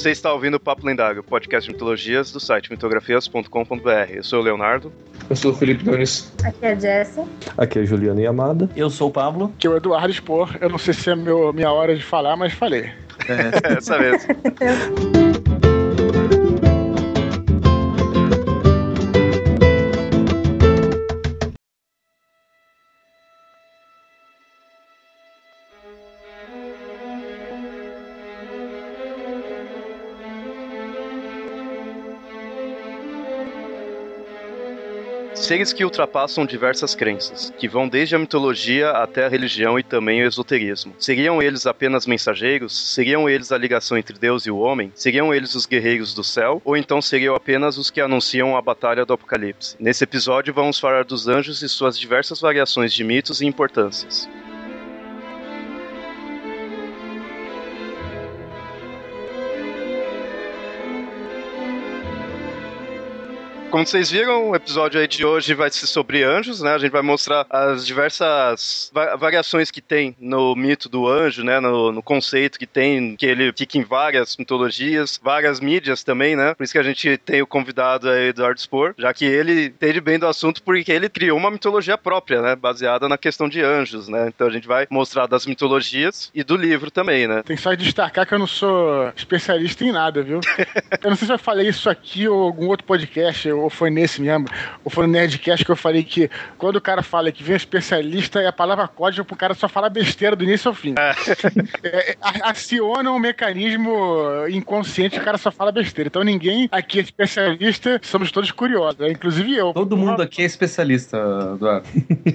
Você está ouvindo o Papo Lendário, podcast de mitologias do site mitografias.com.br. Eu sou o Leonardo. Eu sou o Felipe Nunes. Aqui é a Jessie. Aqui é a Juliana Yamada. Eu sou o Pablo. Que é o Eduardo Expor. Eu não sei se é meu, minha hora de falar, mas falei. É, essa mesmo. Seres que ultrapassam diversas crenças, que vão desde a mitologia até a religião e também o esoterismo. Seriam eles apenas mensageiros? Seriam eles a ligação entre Deus e o homem? Seriam eles os guerreiros do céu? Ou então seriam apenas os que anunciam a batalha do Apocalipse? Nesse episódio vamos falar dos anjos e suas diversas variações de mitos e importâncias. Como vocês viram, o episódio aí de hoje vai ser sobre anjos, né? A gente vai mostrar as diversas va variações que tem no mito do anjo, né? No, no, conceito que tem, que ele fica em várias mitologias, várias mídias também, né? Por isso que a gente tem o convidado aí, Eduardo Spor, já que ele entende bem do assunto porque ele criou uma mitologia própria, né? Baseada na questão de anjos, né? Então a gente vai mostrar das mitologias e do livro também, né? Tem só de destacar que eu não sou especialista em nada, viu? eu não sei se eu falei isso aqui ou algum outro podcast, ou foi nesse mesmo, ou foi no Nerdcast que eu falei que quando o cara fala que vem um especialista, é a palavra código pro cara só falar besteira do início ao fim. É. É, aciona um mecanismo inconsciente o cara só fala besteira. Então ninguém aqui é especialista, somos todos curiosos, né? inclusive eu. Todo mundo aqui é especialista, Eduardo.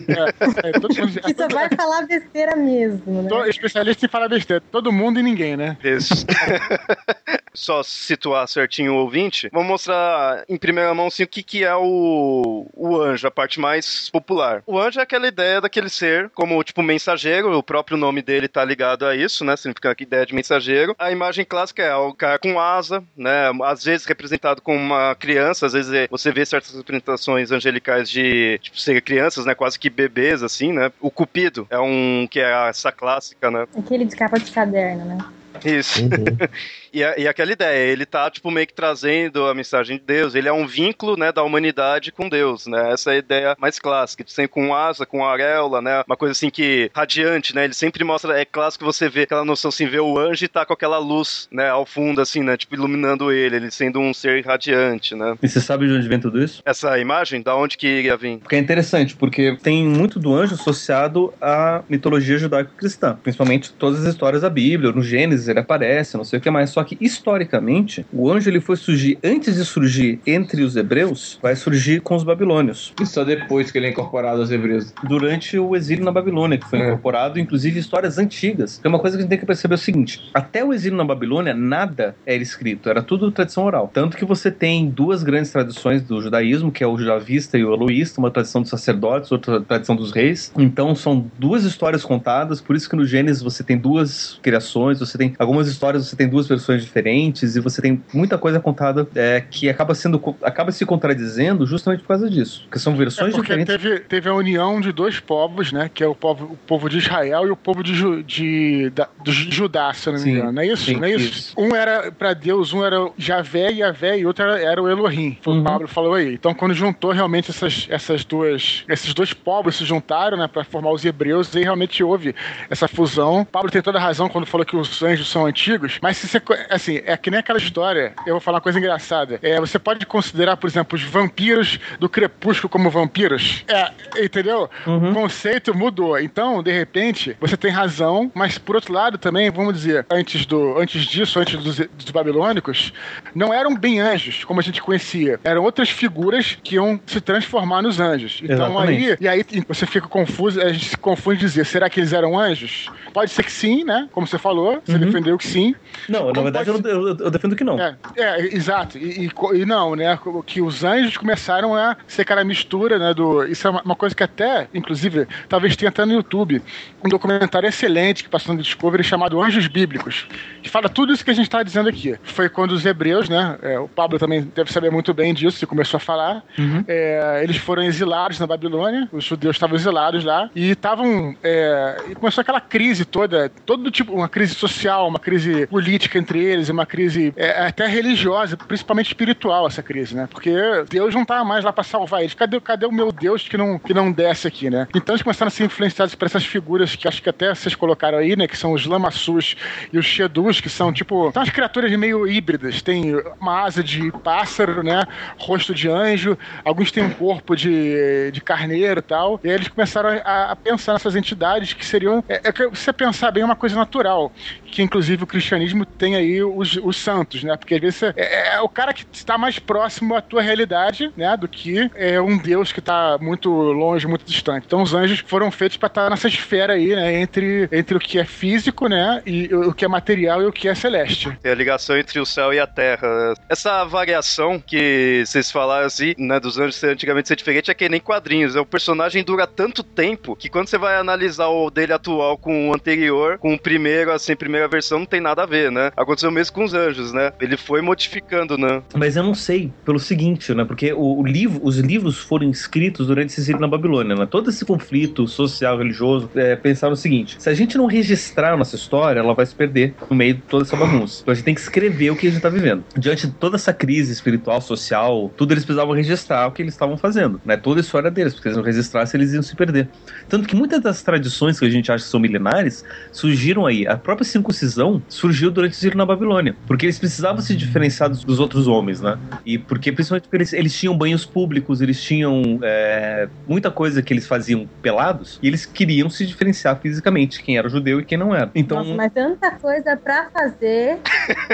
É, é, todo mundo, que só vai falar besteira mesmo, né? Especialista em falar besteira. Todo mundo e ninguém, né? Isso. só situar certinho o ouvinte, vamos mostrar em primeira mão assim, o que, que é o, o anjo, a parte mais popular. O anjo é aquela ideia daquele ser como, tipo, mensageiro, o próprio nome dele tá ligado a isso, né? Significa a ideia de mensageiro. A imagem clássica é o cara com asa, né? Às vezes representado como uma criança, às vezes você vê certas representações angelicais de, tipo, ser crianças, né? Quase que bebês, assim, né? O Cupido é um que é essa clássica, né? Aquele de capa de caderno, né? Isso. Uhum. e, e aquela ideia, ele tá, tipo, meio que trazendo a mensagem de Deus. Ele é um vínculo, né, da humanidade com Deus, né? Essa é a ideia mais clássica. Sempre com asa, com areola, né? Uma coisa assim que radiante, né? Ele sempre mostra, é clássico você ver aquela noção assim, ver o anjo e tá com aquela luz, né, ao fundo, assim, né? Tipo, iluminando ele, ele sendo um ser radiante, né? E você sabe de onde vem tudo isso? Essa imagem, da onde que iria vir? Porque é interessante, porque tem muito do anjo associado à mitologia judaico-cristã. Principalmente todas as histórias da Bíblia, no Gênesis ele aparece, não sei o que mais. Só que historicamente, o anjo ele foi surgir antes de surgir entre os hebreus, vai surgir com os babilônios. E só depois que ele é incorporado aos hebreus. Durante o exílio na Babilônia, que foi é. incorporado, inclusive histórias antigas. Tem uma coisa que a gente tem que perceber é o seguinte: até o exílio na Babilônia, nada era escrito, era tudo tradição oral. Tanto que você tem duas grandes tradições do judaísmo, que é o judavista e o eloísta, uma tradição dos sacerdotes, outra tradição dos reis. Então são duas histórias contadas, por isso que no Gênesis você tem duas criações, você tem algumas histórias, você tem duas versões diferentes e você tem muita coisa contada é, que acaba sendo acaba se contradizendo justamente por causa disso, porque são versões é porque diferentes. Teve, teve a união de dois povos, né, que é o povo, o povo de Israel e o povo de, Ju, de da, do Judá, se eu não me engano, não é isso? Sim, não é isso? isso? Um era para Deus, um era Javé e Javé e outro era, era o Elohim. Foi uhum. o Pablo falou aí. Então quando juntou realmente essas, essas duas esses dois povos se juntaram, né, para formar os hebreus e realmente houve essa fusão. Pablo tem toda a razão quando falou que os anjos são antigos, mas se você, assim, é que nem aquela história, eu vou falar uma coisa engraçada. É, você pode considerar, por exemplo, os vampiros do crepúsculo como vampiros? É, entendeu? Uhum. O conceito mudou. Então, de repente, você tem razão, mas por outro lado também, vamos dizer, antes, do, antes disso, antes dos, dos babilônicos, não eram bem anjos, como a gente conhecia. Eram outras figuras que iam se transformar nos anjos. Então Exatamente. aí, e aí você fica confuso, a gente se confunde dizer, será que eles eram anjos? Pode ser que sim, né? Como você falou, você uhum. defendeu que sim. Não, na verdade pode... eu, eu, eu, defendo que não. É, é exato. E, e, e, não, né? Que os anjos começaram a ser aquela mistura, né? Do, isso é uma, uma, coisa que até, inclusive, talvez tenha até no YouTube, um documentário excelente que passou no Discovery chamado Anjos Bíblicos, que fala tudo isso que a gente está dizendo aqui. Foi quando os hebreus, né? É, o Pablo também deve saber muito bem disso, e começou a falar. Uhum. É, eles foram exilados na Babilônia, os judeus estavam exilados lá, e estavam. É, e começou aquela crise toda, todo tipo, uma crise social social, uma crise política entre eles, uma crise é, até religiosa, principalmente espiritual essa crise, né? Porque Deus não tá mais lá para salvar eles. Cadê, cadê o meu Deus que não, que não desce aqui, né? Então eles começaram a ser influenciados por essas figuras que acho que até vocês colocaram aí, né? Que são os Lamassus e os Shedus, que são tipo. São as criaturas meio híbridas. Tem uma asa de pássaro, né? Rosto de anjo, alguns têm um corpo de, de carneiro e tal. E aí eles começaram a, a pensar nessas entidades que seriam. É, é, você pensar bem, é uma coisa natural. Que inclusive o cristianismo tem aí os, os santos, né? Porque às vezes é, é, é o cara que está mais próximo à tua realidade, né? Do que é um Deus que está muito longe, muito distante. Então os anjos foram feitos para estar nessa esfera aí, né? Entre, entre o que é físico, né? E o que é material e o que é celeste. Tem a ligação entre o céu e a terra. Essa variação que vocês falaram assim, né? Dos anjos antigamente ser diferente é que nem quadrinhos. É o personagem dura tanto tempo que quando você vai analisar o dele atual com o anterior, com o primeiro, assim, primeira versão, não tem nada a ver, né? Aconteceu mesmo com os anjos, né? Ele foi modificando, né? Mas eu não sei, pelo seguinte, né? Porque o, o livro, os livros foram escritos durante esse exílio na Babilônia, né? Todo esse conflito social, religioso, é, pensaram o seguinte: se a gente não registrar nossa história, ela vai se perder no meio de toda essa bagunça. Então a gente tem que escrever o que a gente tá vivendo. Diante de toda essa crise espiritual, social, tudo eles precisavam registrar o que eles estavam fazendo, né? Toda a história deles, porque se eles não registrassem, eles iam se perder. Tanto que muitas das tradições que a gente acha que são milenares surgiram aí. A própria circuncisão surgiu durante o exílio na Babilônia, porque eles precisavam se diferenciar dos, dos outros homens, né? E porque, principalmente porque eles, eles tinham banhos públicos, eles tinham é, muita coisa que eles faziam pelados, e eles queriam se diferenciar fisicamente, quem era judeu e quem não era. Então, Nossa, mas tanta coisa pra fazer,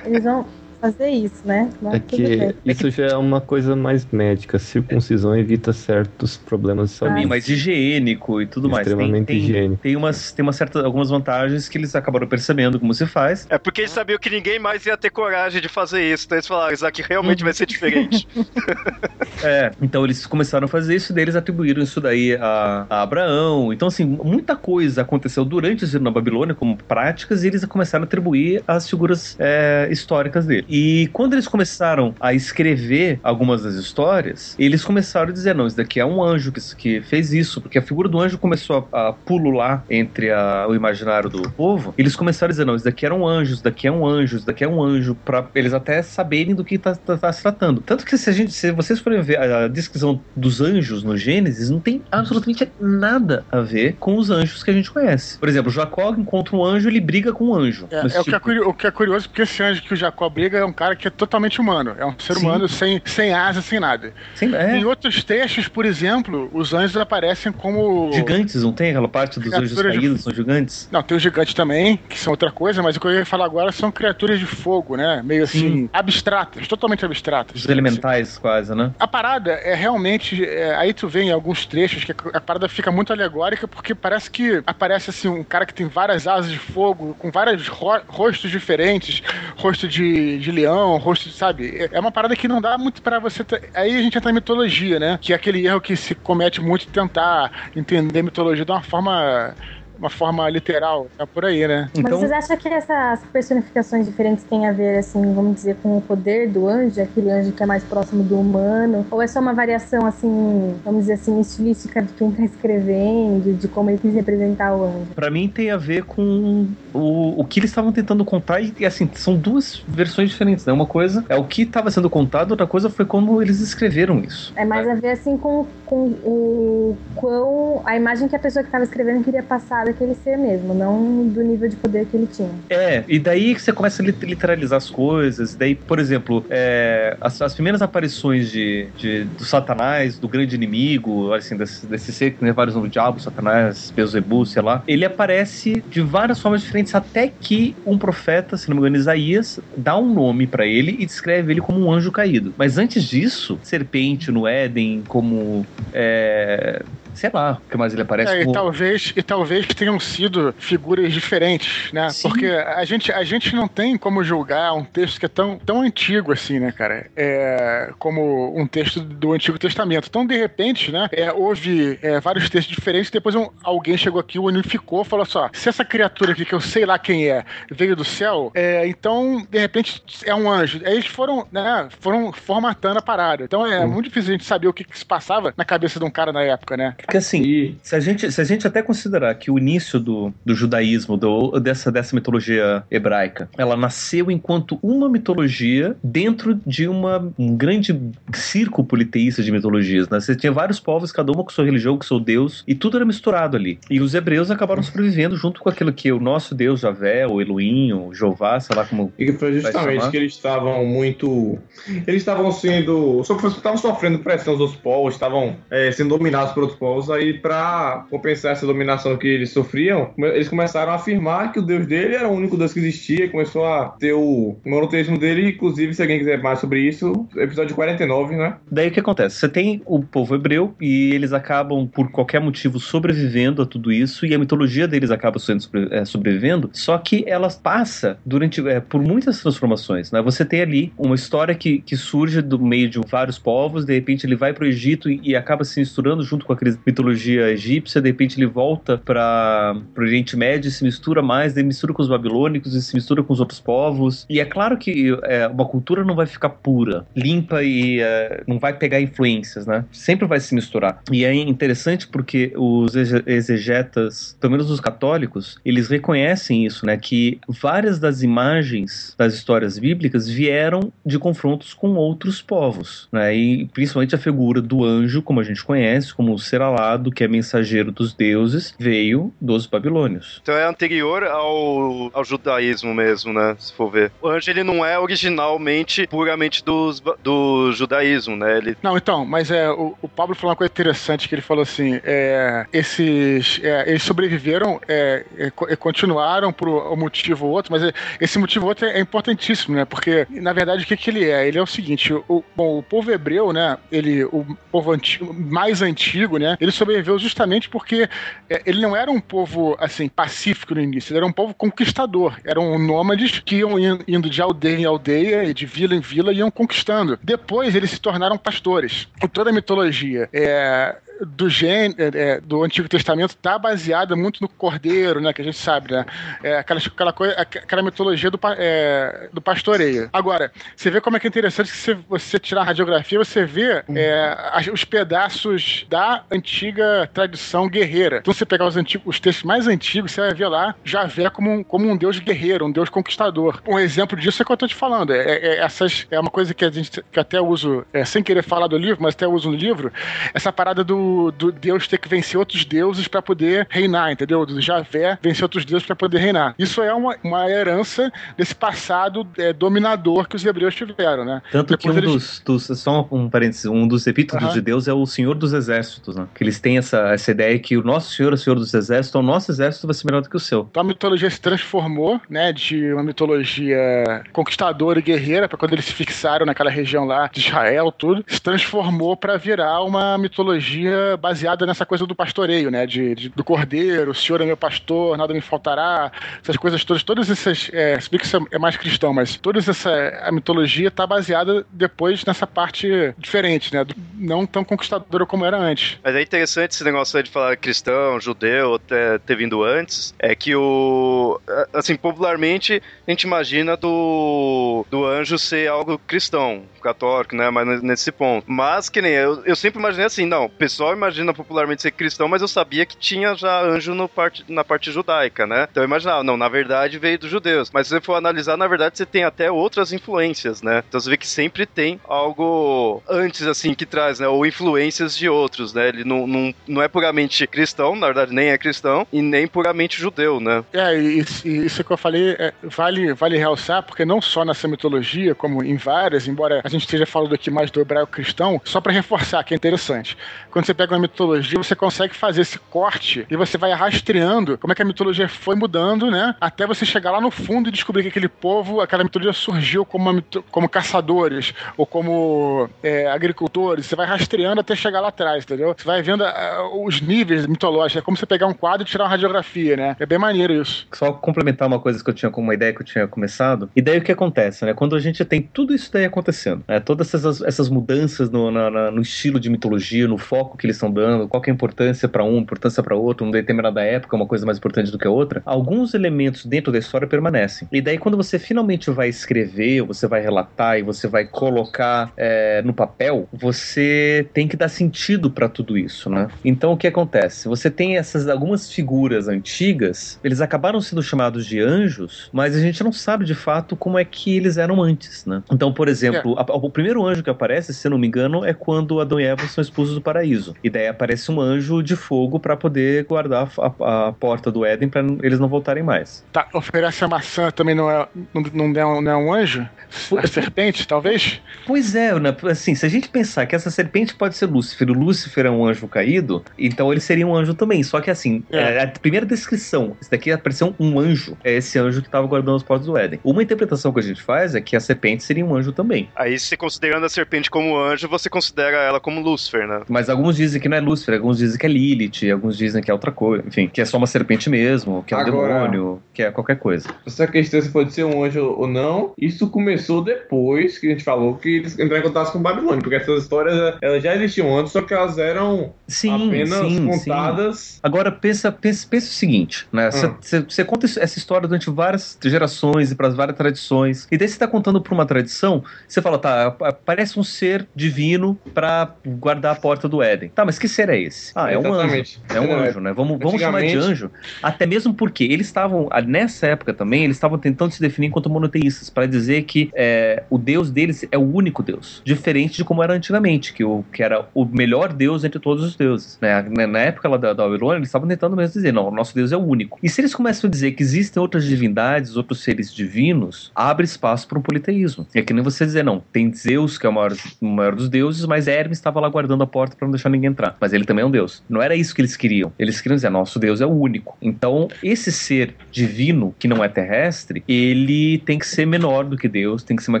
eles vão fazer isso, né? Mas é que isso já é uma coisa mais médica. Circuncisão evita certos problemas de saúde. mais higiênico e tudo mais. Extremamente tem, tem, higiênico. Tem, umas, tem uma certa, algumas vantagens que eles acabaram percebendo como se faz. É porque eles sabiam que ninguém mais ia ter coragem de fazer isso. Então eles falaram, isso aqui realmente vai ser diferente. é, então eles começaram a fazer isso e daí eles atribuíram isso daí a, a Abraão. Então, assim, muita coisa aconteceu durante o exílio na Babilônia como práticas e eles começaram a atribuir as figuras é, históricas dele. E quando eles começaram a escrever algumas das histórias, eles começaram a dizer: não, isso daqui é um anjo que, que fez isso, porque a figura do anjo começou a, a pulular entre a, o imaginário do povo. Eles começaram a dizer: não, isso daqui era um anjo, isso daqui é um anjo, isso daqui é um anjo, para eles até saberem do que está tá, tá se tratando. Tanto que se, a gente, se vocês forem ver a descrição dos anjos no Gênesis, não tem absolutamente nada a ver com os anjos que a gente conhece. Por exemplo, Jacó encontra um anjo, ele briga com um anjo. É, é tipo... o, que é curioso, o que é curioso, porque esse anjo que o Jacó briga é um cara que é totalmente humano. É um ser Sim. humano sem, sem asa, sem nada. Sim, é. Em outros textos, por exemplo, os anjos aparecem como. Gigantes, não tem aquela parte dos anjos caídos, de... são gigantes? Não, tem os gigantes também, que são outra coisa, mas o que eu ia falar agora são criaturas de fogo, né? Meio Sim. assim, abstratas, totalmente abstratas. Os elementais, assim. quase, né? A parada é realmente. É, aí tu vê em alguns trechos que a parada fica muito alegórica, porque parece que aparece assim um cara que tem várias asas de fogo, com vários ro rostos diferentes, rosto de, de leão, rosto, sabe? É uma parada que não dá muito para você. Aí a gente entra na mitologia, né? Que é aquele erro que se comete muito tentar entender mitologia de uma forma uma forma literal, tá por aí, né? Então... Mas vocês acham que essas personificações diferentes têm a ver, assim, vamos dizer, com o poder do anjo, aquele anjo que é mais próximo do humano? Ou é só uma variação, assim, vamos dizer assim, estilística de quem tá escrevendo, de como ele quis representar o anjo? Pra mim tem a ver com o, o que eles estavam tentando contar, e assim, são duas versões diferentes, né? Uma coisa é o que estava sendo contado, outra coisa foi como eles escreveram isso. É mais a ver, assim, com, com o quão. a imagem que a pessoa que estava escrevendo queria passar daquele ser mesmo, não do nível de poder que ele tinha. É, e daí que você começa a literalizar as coisas. Daí, por exemplo, é, as, as, primeiras aparições de, de, do Satanás, do grande inimigo, assim, desse, desse ser que tem vários nomes diabos, Satanás, Beelzebub, sei lá, ele aparece de várias formas diferentes, até que um profeta, se não me engano, Isaías, dá um nome para ele e descreve ele como um anjo caído. Mas antes disso, serpente no Éden, como é, sei lá, o que mais ele aparece. É, e, talvez, e talvez tenham sido figuras diferentes, né? Sim. Porque a gente, a gente não tem como julgar um texto que é tão, tão antigo assim, né, cara? É, como um texto do Antigo Testamento. Então, de repente, né, é, houve é, vários textos diferentes, depois um, alguém chegou aqui, unificou, falou só: se essa criatura aqui, que eu sei lá quem é, veio do céu, é, então, de repente, é um anjo. Aí eles foram, né, foram formatando a parada. Então é hum. muito difícil a gente saber o que, que se passava na cabeça de um cara na época, né? Porque assim, se a gente, se a gente até considerar que o início do, do judaísmo, do, dessa, dessa mitologia hebraica, ela nasceu enquanto uma mitologia dentro de uma, um grande circo politeísta de mitologias, né? Você tinha vários povos, cada uma com sua religião, com seu deus, e tudo era misturado ali. E os hebreus acabaram sobrevivendo junto com aquilo que o nosso deus Javé, o Elohim, o Jeová, sei lá como. E foi justamente que eles estavam muito. Eles estavam sendo. Estavam sofrendo pressão dos povos, estavam é, sendo dominados por outros povos, aí para compensar essa dominação que eles sofriam, eles começaram a afirmar que o deus dele era o único deus que existia, e começou a ter o monoteísmo dele, inclusive, se alguém quiser mais sobre isso, episódio 49, né? Daí o que acontece? Você tem o povo hebreu e eles acabam, por qualquer motivo, sobrevivendo a tudo isso, e a mitologia deles acaba sendo sobre, é, sobrevivendo, só que ela passa durante é, por muitas transformações, né? Você tem ali uma história que, que surge do meio de vários povos, de repente ele vai para o Egito e, e, acaba se misturando junto com a mitologia egípcia, de repente ele volta para o Oriente Médio, se mistura mais, daí mistura com os babilônicos e se mistura com os outros povos. E é claro que é, uma cultura não vai ficar pura, limpa e é, não vai pegar influências, né? Sempre vai se misturar. E é interessante porque os exegetas, pelo menos os católicos, eles reconhecem isso, né? Que várias das imagens das histórias bíblicas vieram de confrontos com outros povos, né? E principalmente a figura do anjo, como a gente conhece, como o ser alado, que é mensageiro dos deuses, veio dos babilônios. Então é anterior ao, ao judaísmo mesmo, né? Se for ver. O anjo ele não é originalmente puramente dos, do judaísmo, né? Ele... Não, então, mas é o, o Pablo falou uma coisa interessante que ele falou assim: é, esses é, eles sobreviveram, é, é continuaram por um motivo ou outro, mas é, esse motivo ou outro é importantíssimo, né? Porque na verdade o que, que ele é? Ele é o seguinte: o, bom, o povo hebreu, né? Ele, o povo antigo, mais antigo, né? Ele sobreviveu justamente porque é, ele não era um povo assim pacífico no início, ele era um povo conquistador, eram nômades que iam indo de aldeia em aldeia e de vila em vila e iam conquistando. Depois eles se tornaram pastores. Toda a mitologia é, do gênero é, é, do Antigo Testamento está baseada muito no cordeiro, né? Que a gente sabe, né? É, aquela, aquela, coisa, aquela mitologia do, é, do pastoreio. Agora, você vê como é que é interessante que se você tirar a radiografia, você vê é, os pedaços da antiga tradição guerreira. Então, você pegar os, antigos, os textos mais antigos, você vai ver lá Javé como um, como um deus guerreiro, um deus conquistador. Um exemplo disso é o que eu estou te falando. É, é, essas, é uma coisa que a gente que até uso, sem querer falar do livro, mas até uso no livro, essa parada do do, Deus ter que vencer outros deuses para poder reinar, entendeu? Do Javé vencer outros deuses para poder reinar. Isso é uma, uma herança desse passado é, dominador que os hebreus tiveram, né? Tanto Depois que um eles... dos, dos, Só um parênteses, um dos epítetos uhum. de Deus é o Senhor dos Exércitos, né? Que eles têm essa, essa ideia que o nosso Senhor é o Senhor dos Exércitos, então o nosso exército vai ser melhor do que o seu. Então a mitologia se transformou, né? De uma mitologia conquistadora e guerreira, para quando eles se fixaram naquela região lá de Israel, tudo, se transformou para virar uma mitologia baseada nessa coisa do pastoreio, né? De, de, do cordeiro, o senhor é meu pastor, nada me faltará, essas coisas todas, todas essas. É, se bem que isso é mais cristão, mas toda essa a mitologia está baseada depois nessa parte diferente, né? Do, não tão conquistadora como era antes. Mas é interessante esse negócio de falar cristão, judeu, ter, ter vindo antes, é que o. Assim, popularmente a gente imagina do, do anjo ser algo cristão, católico, né? Mas nesse ponto. Mas, que nem eu, eu sempre imaginei assim, não, o pessoal imagina popularmente ser cristão, mas eu sabia que tinha já anjo no parte, na parte judaica, né? Então eu imaginava, não, na verdade veio dos judeus. Mas se você for analisar, na verdade você tem até outras influências, né? Então você vê que sempre tem algo antes, assim, que traz, né? Ou influências de outros, né? Ele não, não, não é puramente cristão, na verdade nem é cristão, e nem puramente judeu, né? É, isso, isso que eu falei é, vale, vale realçar, porque não só nessa mitologia, como em várias, embora a gente esteja falando aqui mais do hebraico cristão, só para reforçar que é interessante. Quando você pega uma mitologia, você consegue fazer esse corte e você vai rastreando como é que a mitologia foi mudando, né? Até você chegar lá no fundo e descobrir que aquele povo, aquela mitologia surgiu como, uma, como caçadores ou como é, agricultores. Você vai rastreando até chegar lá atrás, entendeu? Você vai vendo uh, os níveis mitológicos. É como você pegar um quadro e tirar uma radiografia, né? É bem maneiro isso. Só complementar uma coisa que eu tinha como uma ideia que eu tinha começado. E daí o que acontece, né? Quando a gente tem tudo isso daí acontecendo, né? Todas essas, essas mudanças no, na, no estilo de mitologia, no foco que eles estão dando, qual é a importância para um, importância para outro, uma determinada época, uma coisa mais importante do que a outra, alguns elementos dentro da história permanecem. E daí, quando você finalmente vai escrever, você vai relatar e você vai colocar é, no papel, você tem que dar sentido para tudo isso. né? Então o que acontece? Você tem essas algumas figuras antigas, eles acabaram sendo chamados de anjos, mas a gente não sabe de fato como é que eles eram antes, né? Então, por exemplo, é. a, o primeiro anjo que aparece, se eu não me engano, é quando Adão e Eva são expulsos do paraíso. E daí aparece um anjo de fogo para poder guardar a, a, porta do Éden para eles não voltarem mais. Tá, oferece a maçã também não é, não, não é, um, não é um anjo? A serpente, talvez? Pois é, né? assim, se a gente pensar que essa serpente pode ser Lúcifer, o Lúcifer é um anjo caído, então ele seria um anjo também. Só que assim, é. É, a primeira descrição, esse daqui apareceu um anjo, é esse anjo que estava guardando as portas do Éden. Uma interpretação que a gente faz é que a serpente seria um anjo também. Aí, se considerando a serpente como anjo, você considera ela como Lúcifer, né? Mas alguns dizem que não é Lúcifer, alguns dizem que é Lilith, alguns dizem que é outra coisa, enfim, que é só uma serpente mesmo, que é um Agora, demônio, que é qualquer coisa. Essa questão se pode ser um anjo ou não, isso começou depois que a gente falou que eles entraram em contato com Babilônia, porque essas histórias elas já existiam antes, só que elas eram sim, apenas sim, contadas. Sim. Agora pensa, pensa, pensa o seguinte, né? Você ah. conta essa história durante várias gerações e para várias tradições, e daí você está contando para uma tradição, você fala, tá, parece um ser divino para guardar a porta do Éden. Tá, mas que ser é esse? Ah, é um anjo. É um anjo, né? Vamos, vamos chamar de anjo, até mesmo porque eles estavam, nessa época também, eles estavam tentando se definir enquanto monoteístas, para dizer que é, o Deus deles é o único Deus, diferente de como era antigamente, que, o, que era o melhor Deus entre todos os deuses. Né? Na época lá da, da Babilônia, eles estavam tentando mesmo dizer, não, o nosso Deus é o único. E se eles começam a dizer que existem outras divindades, outros seres divinos, abre espaço para um politeísmo. É que nem você dizer, não, tem Zeus, que é o maior, o maior dos deuses, mas Hermes estava lá guardando a porta para não deixar ninguém entrar. Mas ele também é um deus. Não era isso que eles queriam. Eles queriam dizer, nosso Deus é o único. Então, esse ser divino, que não é terrestre, ele tem que ser menor do que Deus, tem que ser uma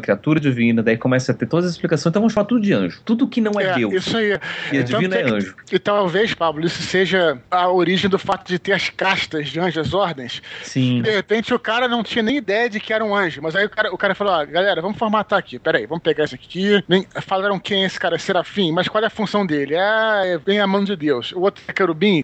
criatura divina, daí começa a ter todas as explicações. Então vamos falar tudo de anjo. Tudo que não é, é Deus. Isso aí. E é divino é anjo. E talvez, Pablo, isso seja a origem do fato de ter as castas de anjos ordens. Sim. De repente o cara não tinha nem ideia de que era um anjo, mas aí o cara, o cara falou: ó, galera, vamos formatar aqui. Peraí, vamos pegar esse aqui. Nem, falaram quem é esse cara, Serafim, mas qual é a função dele? É, vem a mão de Deus. O outro é querubim.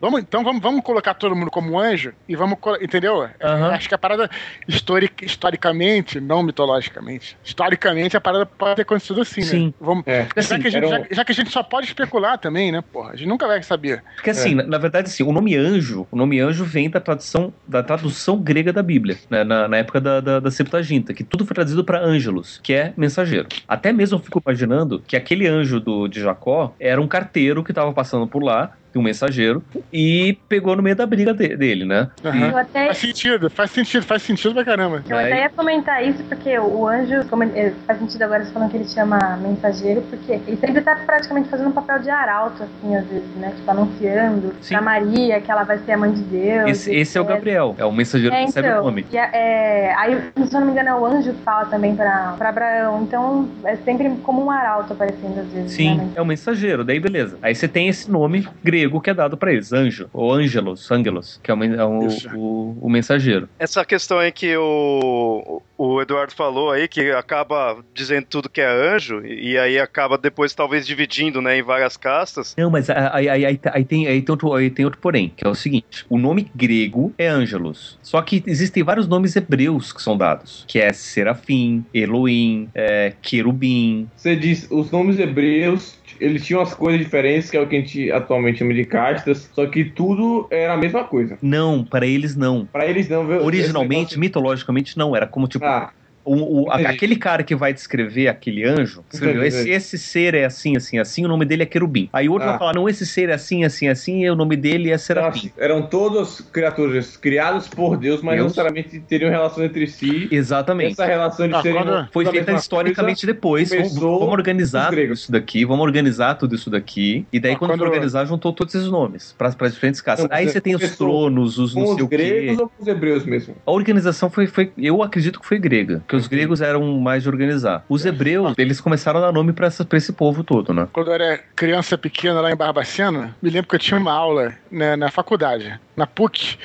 Vamos, então vamos, vamos colocar todo mundo como anjo e vamos. Entendeu? Uhum. Acho que a parada historic, historicamente, não mitologicamente, historicamente a parada pode ter acontecido assim, Sim. né? Vamos, é. já, assim, que gente, um... já, já, que a gente só pode especular também, né? Porra, a gente nunca vai saber. Porque assim, é. na, na, verdade, assim, o nome anjo, o nome anjo vem da tradução, da tradução grega da Bíblia, né? na, na época da, da, da Septuaginta, que tudo foi traduzido para ângelos, que é mensageiro. Até mesmo eu fico imaginando que aquele anjo do, de Jacó era um carteiro que estava passando por lá um mensageiro, e pegou no meio da briga de, dele, né? Uhum. Até... Faz sentido, faz sentido, faz sentido pra caramba. Eu até ia comentar isso, porque o anjo, como ele, faz sentido agora você falando que ele chama mensageiro, porque ele sempre tá praticamente fazendo um papel de arauto, assim, às vezes, né? Tipo, anunciando Sim. pra Maria que ela vai ser a mãe de Deus. Esse, esse é o Gabriel, é o mensageiro é, que recebe então, o nome. E, é, aí, se eu não me engano, é o anjo que fala também pra, pra Abraão, então é sempre como um arauto aparecendo às vezes. Sim, né? é o mensageiro, daí beleza. Aí você tem esse nome grego grego que é dado para eles, anjo, ou angelos, angelos, que é, o, é o, o, o, mensageiro. Essa questão aí que o, o Eduardo falou aí, que acaba dizendo tudo que é anjo, e aí acaba depois talvez dividindo, né, em várias castas. Não, mas aí, aí, aí, aí tem, aí, tem outro, aí tem outro porém, que é o seguinte, o nome grego é angelos, só que existem vários nomes hebreus que são dados, que é serafim, Elohim, é, querubim. Você diz, os nomes hebreus eles tinham as coisas diferentes, que é o que a gente atualmente chama de castas, só que tudo era a mesma coisa. Não, para eles não. Para eles não. Originalmente, negócio... mitologicamente, não. Era como tipo. Ah, o, o aquele cara que vai descrever aquele anjo, escreveu, esse, esse, ser é assim, assim, assim, o nome dele é querubim. Aí o outro ah. vai falar, não, esse ser é assim, assim, assim, e o nome dele é serafim. Nossa, eram todas criaturas criadas por Deus, mas Deus? não necessariamente teriam relação entre si. Exatamente. Essa relação de ah, serem... Foi feita historicamente depois. Vamos, vamos, organizar tudo isso daqui, vamos organizar tudo isso daqui, e daí ah, quando, quando organizar, juntou todos esses nomes para as diferentes casas. Aí você tem os tronos, os não sei o quê. os gregos ou os hebreus mesmo? A organização foi, foi, eu acredito que foi grega, que os gregos eram mais de organizar. Os hebreus, eles começaram a dar nome pra esse povo todo, né? Quando eu era criança pequena lá em Barbacena, me lembro que eu tinha uma aula né, na faculdade, na PUC,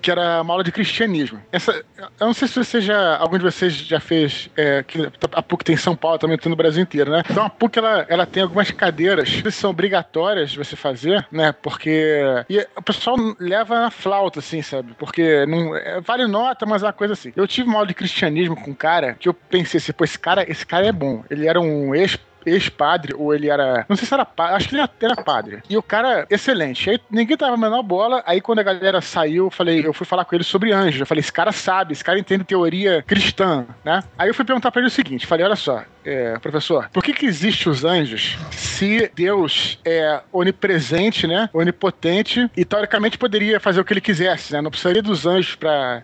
que era uma aula de cristianismo. Essa, eu não sei se você já, algum de vocês já fez, é, que a PUC tem em São Paulo, também tem no Brasil inteiro, né? Então a PUC, ela, ela tem algumas cadeiras que são obrigatórias de você fazer, né? Porque e o pessoal leva na flauta, assim, sabe? Porque não, é, vale nota, mas é uma coisa assim. Eu tive uma aula de cristianismo com um cara que eu pensei assim, pô, esse cara, esse cara é bom. Ele era um ex ex-padre, ou ele era. Não sei se era padre, acho que ele era padre. E o cara, excelente. Aí ninguém tava a menor bola. Aí quando a galera saiu, eu falei, eu fui falar com ele sobre anjos. Eu falei, esse cara sabe, esse cara entende teoria cristã, né? Aí eu fui perguntar pra ele o seguinte: falei, olha só, é, professor, por que que existe os anjos se Deus é onipresente, né? Onipotente e teoricamente poderia fazer o que ele quisesse, né? Não precisaria dos anjos pra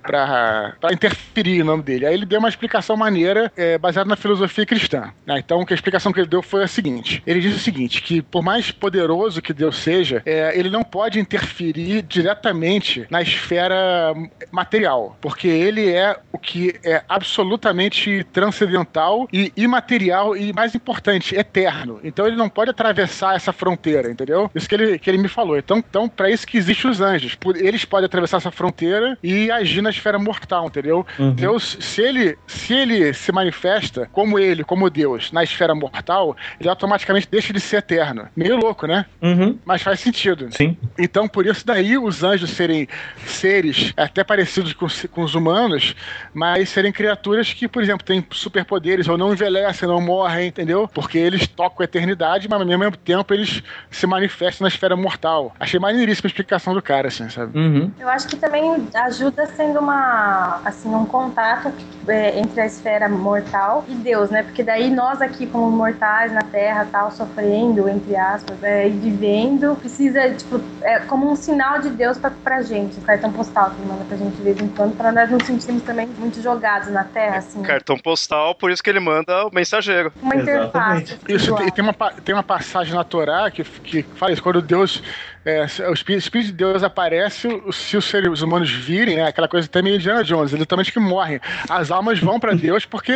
interferir no nome dele. Aí ele deu uma explicação maneira é, baseada na filosofia cristã. Né? Então, a explicação que ele deu foi a seguinte: ele disse o seguinte, que por mais poderoso que Deus seja, é, ele não pode interferir diretamente na esfera material, porque ele é o que é absolutamente transcendental e imaterial e mais importante, eterno. Então ele não pode atravessar essa fronteira, entendeu? Isso que ele, que ele me falou. Então, então para isso que existem os anjos. Eles podem atravessar essa fronteira e agir na esfera mortal, entendeu? Uhum. Deus, se ele, se ele se manifesta como ele, como Deus, na esfera mortal, ele automaticamente deixa de ser eterno. Meio louco, né? Uhum. Mas faz sentido. Sim. Então, por isso daí os anjos serem seres até parecidos com, com os humanos, mas serem criaturas que, por exemplo, têm superpoderes ou não envelhecem, não morrem, entendeu? Porque eles tocam a eternidade, mas ao mesmo tempo eles se manifestam na esfera mortal. Achei maneiríssima a explicação do cara, assim, sabe? Uhum. Eu acho que também ajuda sendo uma, assim, um contato é, entre a esfera mortal e Deus, né? Porque daí nós aqui, como mortais na Terra, tal, sofrendo, entre aspas, é, e vivendo, precisa, tipo, é como um sinal de Deus pra, pra gente, o cartão postal que ele manda pra gente de vez em quando, pra nós não sentirmos também muito jogados na Terra, assim. Cartão postal, por isso que ele manda o mensageiro. Uma interface. Isso, e tem uma, tem uma passagem na Torá que, que fala isso, quando Deus é, o Espírito, de Deus aparece se os seres humanos virem, né, aquela coisa até meio Indiana Jones, literalmente que morrem. As almas vão para Deus porque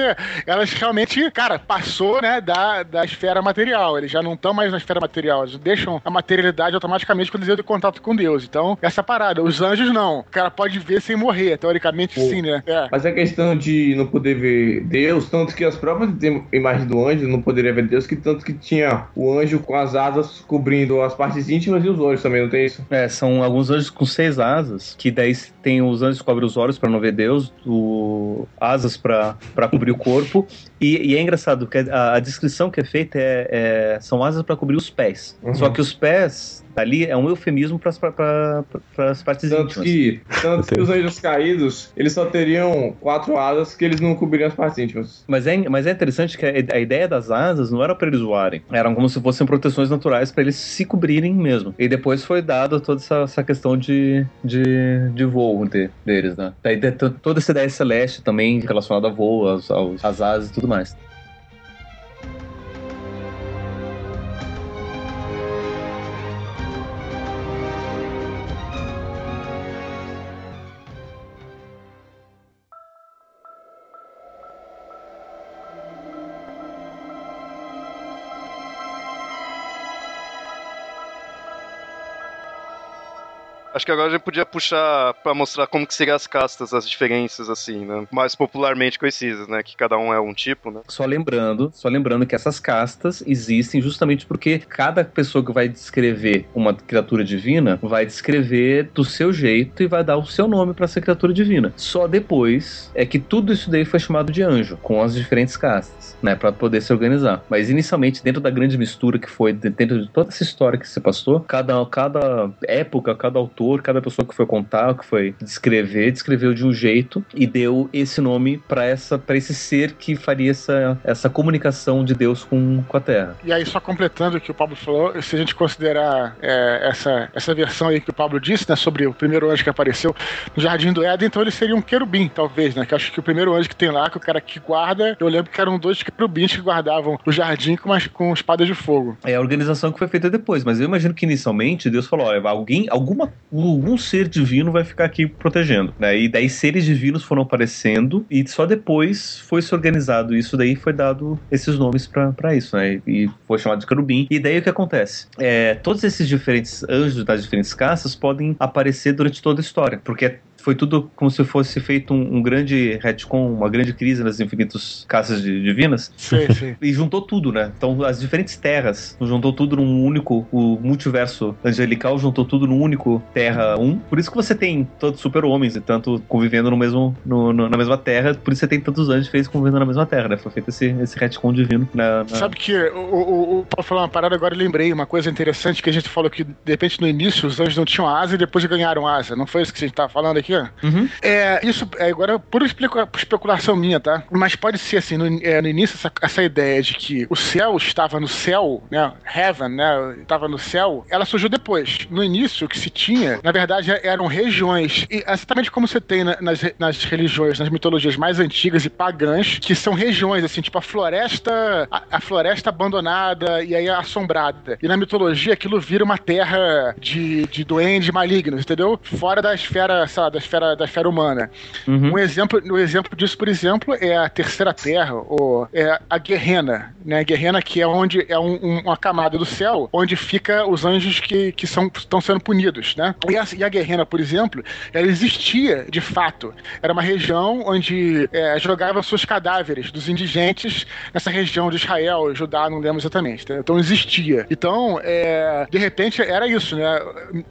elas realmente, cara, passou né, da, da esfera material. Eles já não estão mais na esfera material, eles deixam a materialidade automaticamente quando eles entram em contato com Deus. Então, essa parada. Os anjos não. O cara pode ver sem morrer, teoricamente Pô. sim, né? É. Mas a questão de não poder ver Deus, tanto que as próprias imagens do anjo não poderiam ver Deus, que tanto que tinha o anjo com as asas cobrindo as partes íntimas e os olhos também, não tem isso? É, são alguns anjos com seis asas, que daí tem os anjos que cobrem os olhos para não ver Deus, o, asas para cobrir o corpo, e, e, é engraçado que a, a descrição que é feita é, é são asas para cobrir os pés. Uhum. Só que os pés ali é um eufemismo para as partes tanto íntimas. Que, tanto que os anjos caídos, eles só teriam quatro asas que eles não cobririam as partes íntimas. Mas é, mas é interessante que a, a ideia das asas não era para eles voarem, eram como se fossem proteções naturais para eles se cobrirem mesmo. E depois foi dada toda essa, essa questão de, de, de voo de, deles, né? Daí toda essa ideia celeste também relacionada a voo, às, às asas e tudo mais. Acho que agora a gente podia puxar para mostrar como que seriam as castas, as diferenças, assim, né? Mais popularmente conhecidas, né? Que cada um é um tipo, né? Só lembrando, só lembrando que essas castas existem justamente porque cada pessoa que vai descrever uma criatura divina vai descrever do seu jeito e vai dar o seu nome para essa criatura divina. Só depois é que tudo isso daí foi chamado de anjo, com as diferentes castas, né? Para poder se organizar. Mas inicialmente, dentro da grande mistura que foi, dentro de toda essa história que se passou, cada, cada época, cada autor autor, cada pessoa que foi contar, que foi descrever, descreveu de um jeito e deu esse nome para essa para esse ser que faria essa, essa comunicação de Deus com, com a Terra. E aí, só completando o que o Pablo falou, se a gente considerar é, essa, essa versão aí que o Pablo disse, né, sobre o primeiro anjo que apareceu no Jardim do Éden, então ele seria um querubim, talvez, né? Que acho que o primeiro anjo que tem lá, que o cara que guarda, eu lembro que eram dois querubins que guardavam o jardim com, com espadas de fogo. É a organização que foi feita depois, mas eu imagino que inicialmente Deus falou: olha, alguém, alguma algum ser divino vai ficar aqui protegendo. Né? E daí seres divinos foram aparecendo e só depois foi se organizado isso daí foi dado esses nomes para isso, né? E foi chamado de querubim. E daí o que acontece? É, todos esses diferentes anjos das diferentes castas podem aparecer durante toda a história, porque foi tudo como se fosse feito um, um grande retcon, uma grande crise nas infinitas casas divinas. Sim, sim. e juntou tudo, né? Então, as diferentes terras, juntou tudo num único, o multiverso angelical juntou tudo num único Terra 1. Por isso que você tem tantos super-homens e tanto convivendo no mesmo, no, no, na mesma terra, por isso você tem tantos anjos feitos convivendo na mesma terra, né? Foi feito esse, esse retcon divino na, na... Sabe que o, o, o Paulo falou uma parada, agora eu lembrei uma coisa interessante que a gente falou que, de repente, no início os anjos não tinham asa e depois ganharam asa. Não foi isso que a gente tava falando aqui? Uhum. É, isso é agora pura especulação minha, tá? Mas pode ser assim, no, é, no início, essa, essa, ideia de que o céu estava no céu, né? Heaven, né? Estava no céu, ela surgiu depois. No início, o que se tinha, na verdade, eram regiões. E exatamente como você tem nas, nas religiões, nas mitologias mais antigas e pagãs, que são regiões, assim, tipo a floresta, a, a floresta abandonada e aí assombrada. E na mitologia aquilo vira uma terra de, de duendes malignos, entendeu? Fora da esfera, sei lá, da esfera, da esfera humana. Uhum. Um, exemplo, um exemplo disso, por exemplo, é a Terceira Terra, ou é a Guerrena, né? A Guerrena que é onde é um, um, uma camada do céu, onde fica os anjos que, que são, estão sendo punidos, né? E a, e a Guerrena, por exemplo, ela existia de fato. Era uma região onde é, jogavam seus cadáveres dos indigentes nessa região de Israel, Judá, não lembro exatamente. Tá? Então existia. Então, é, de repente, era isso, né?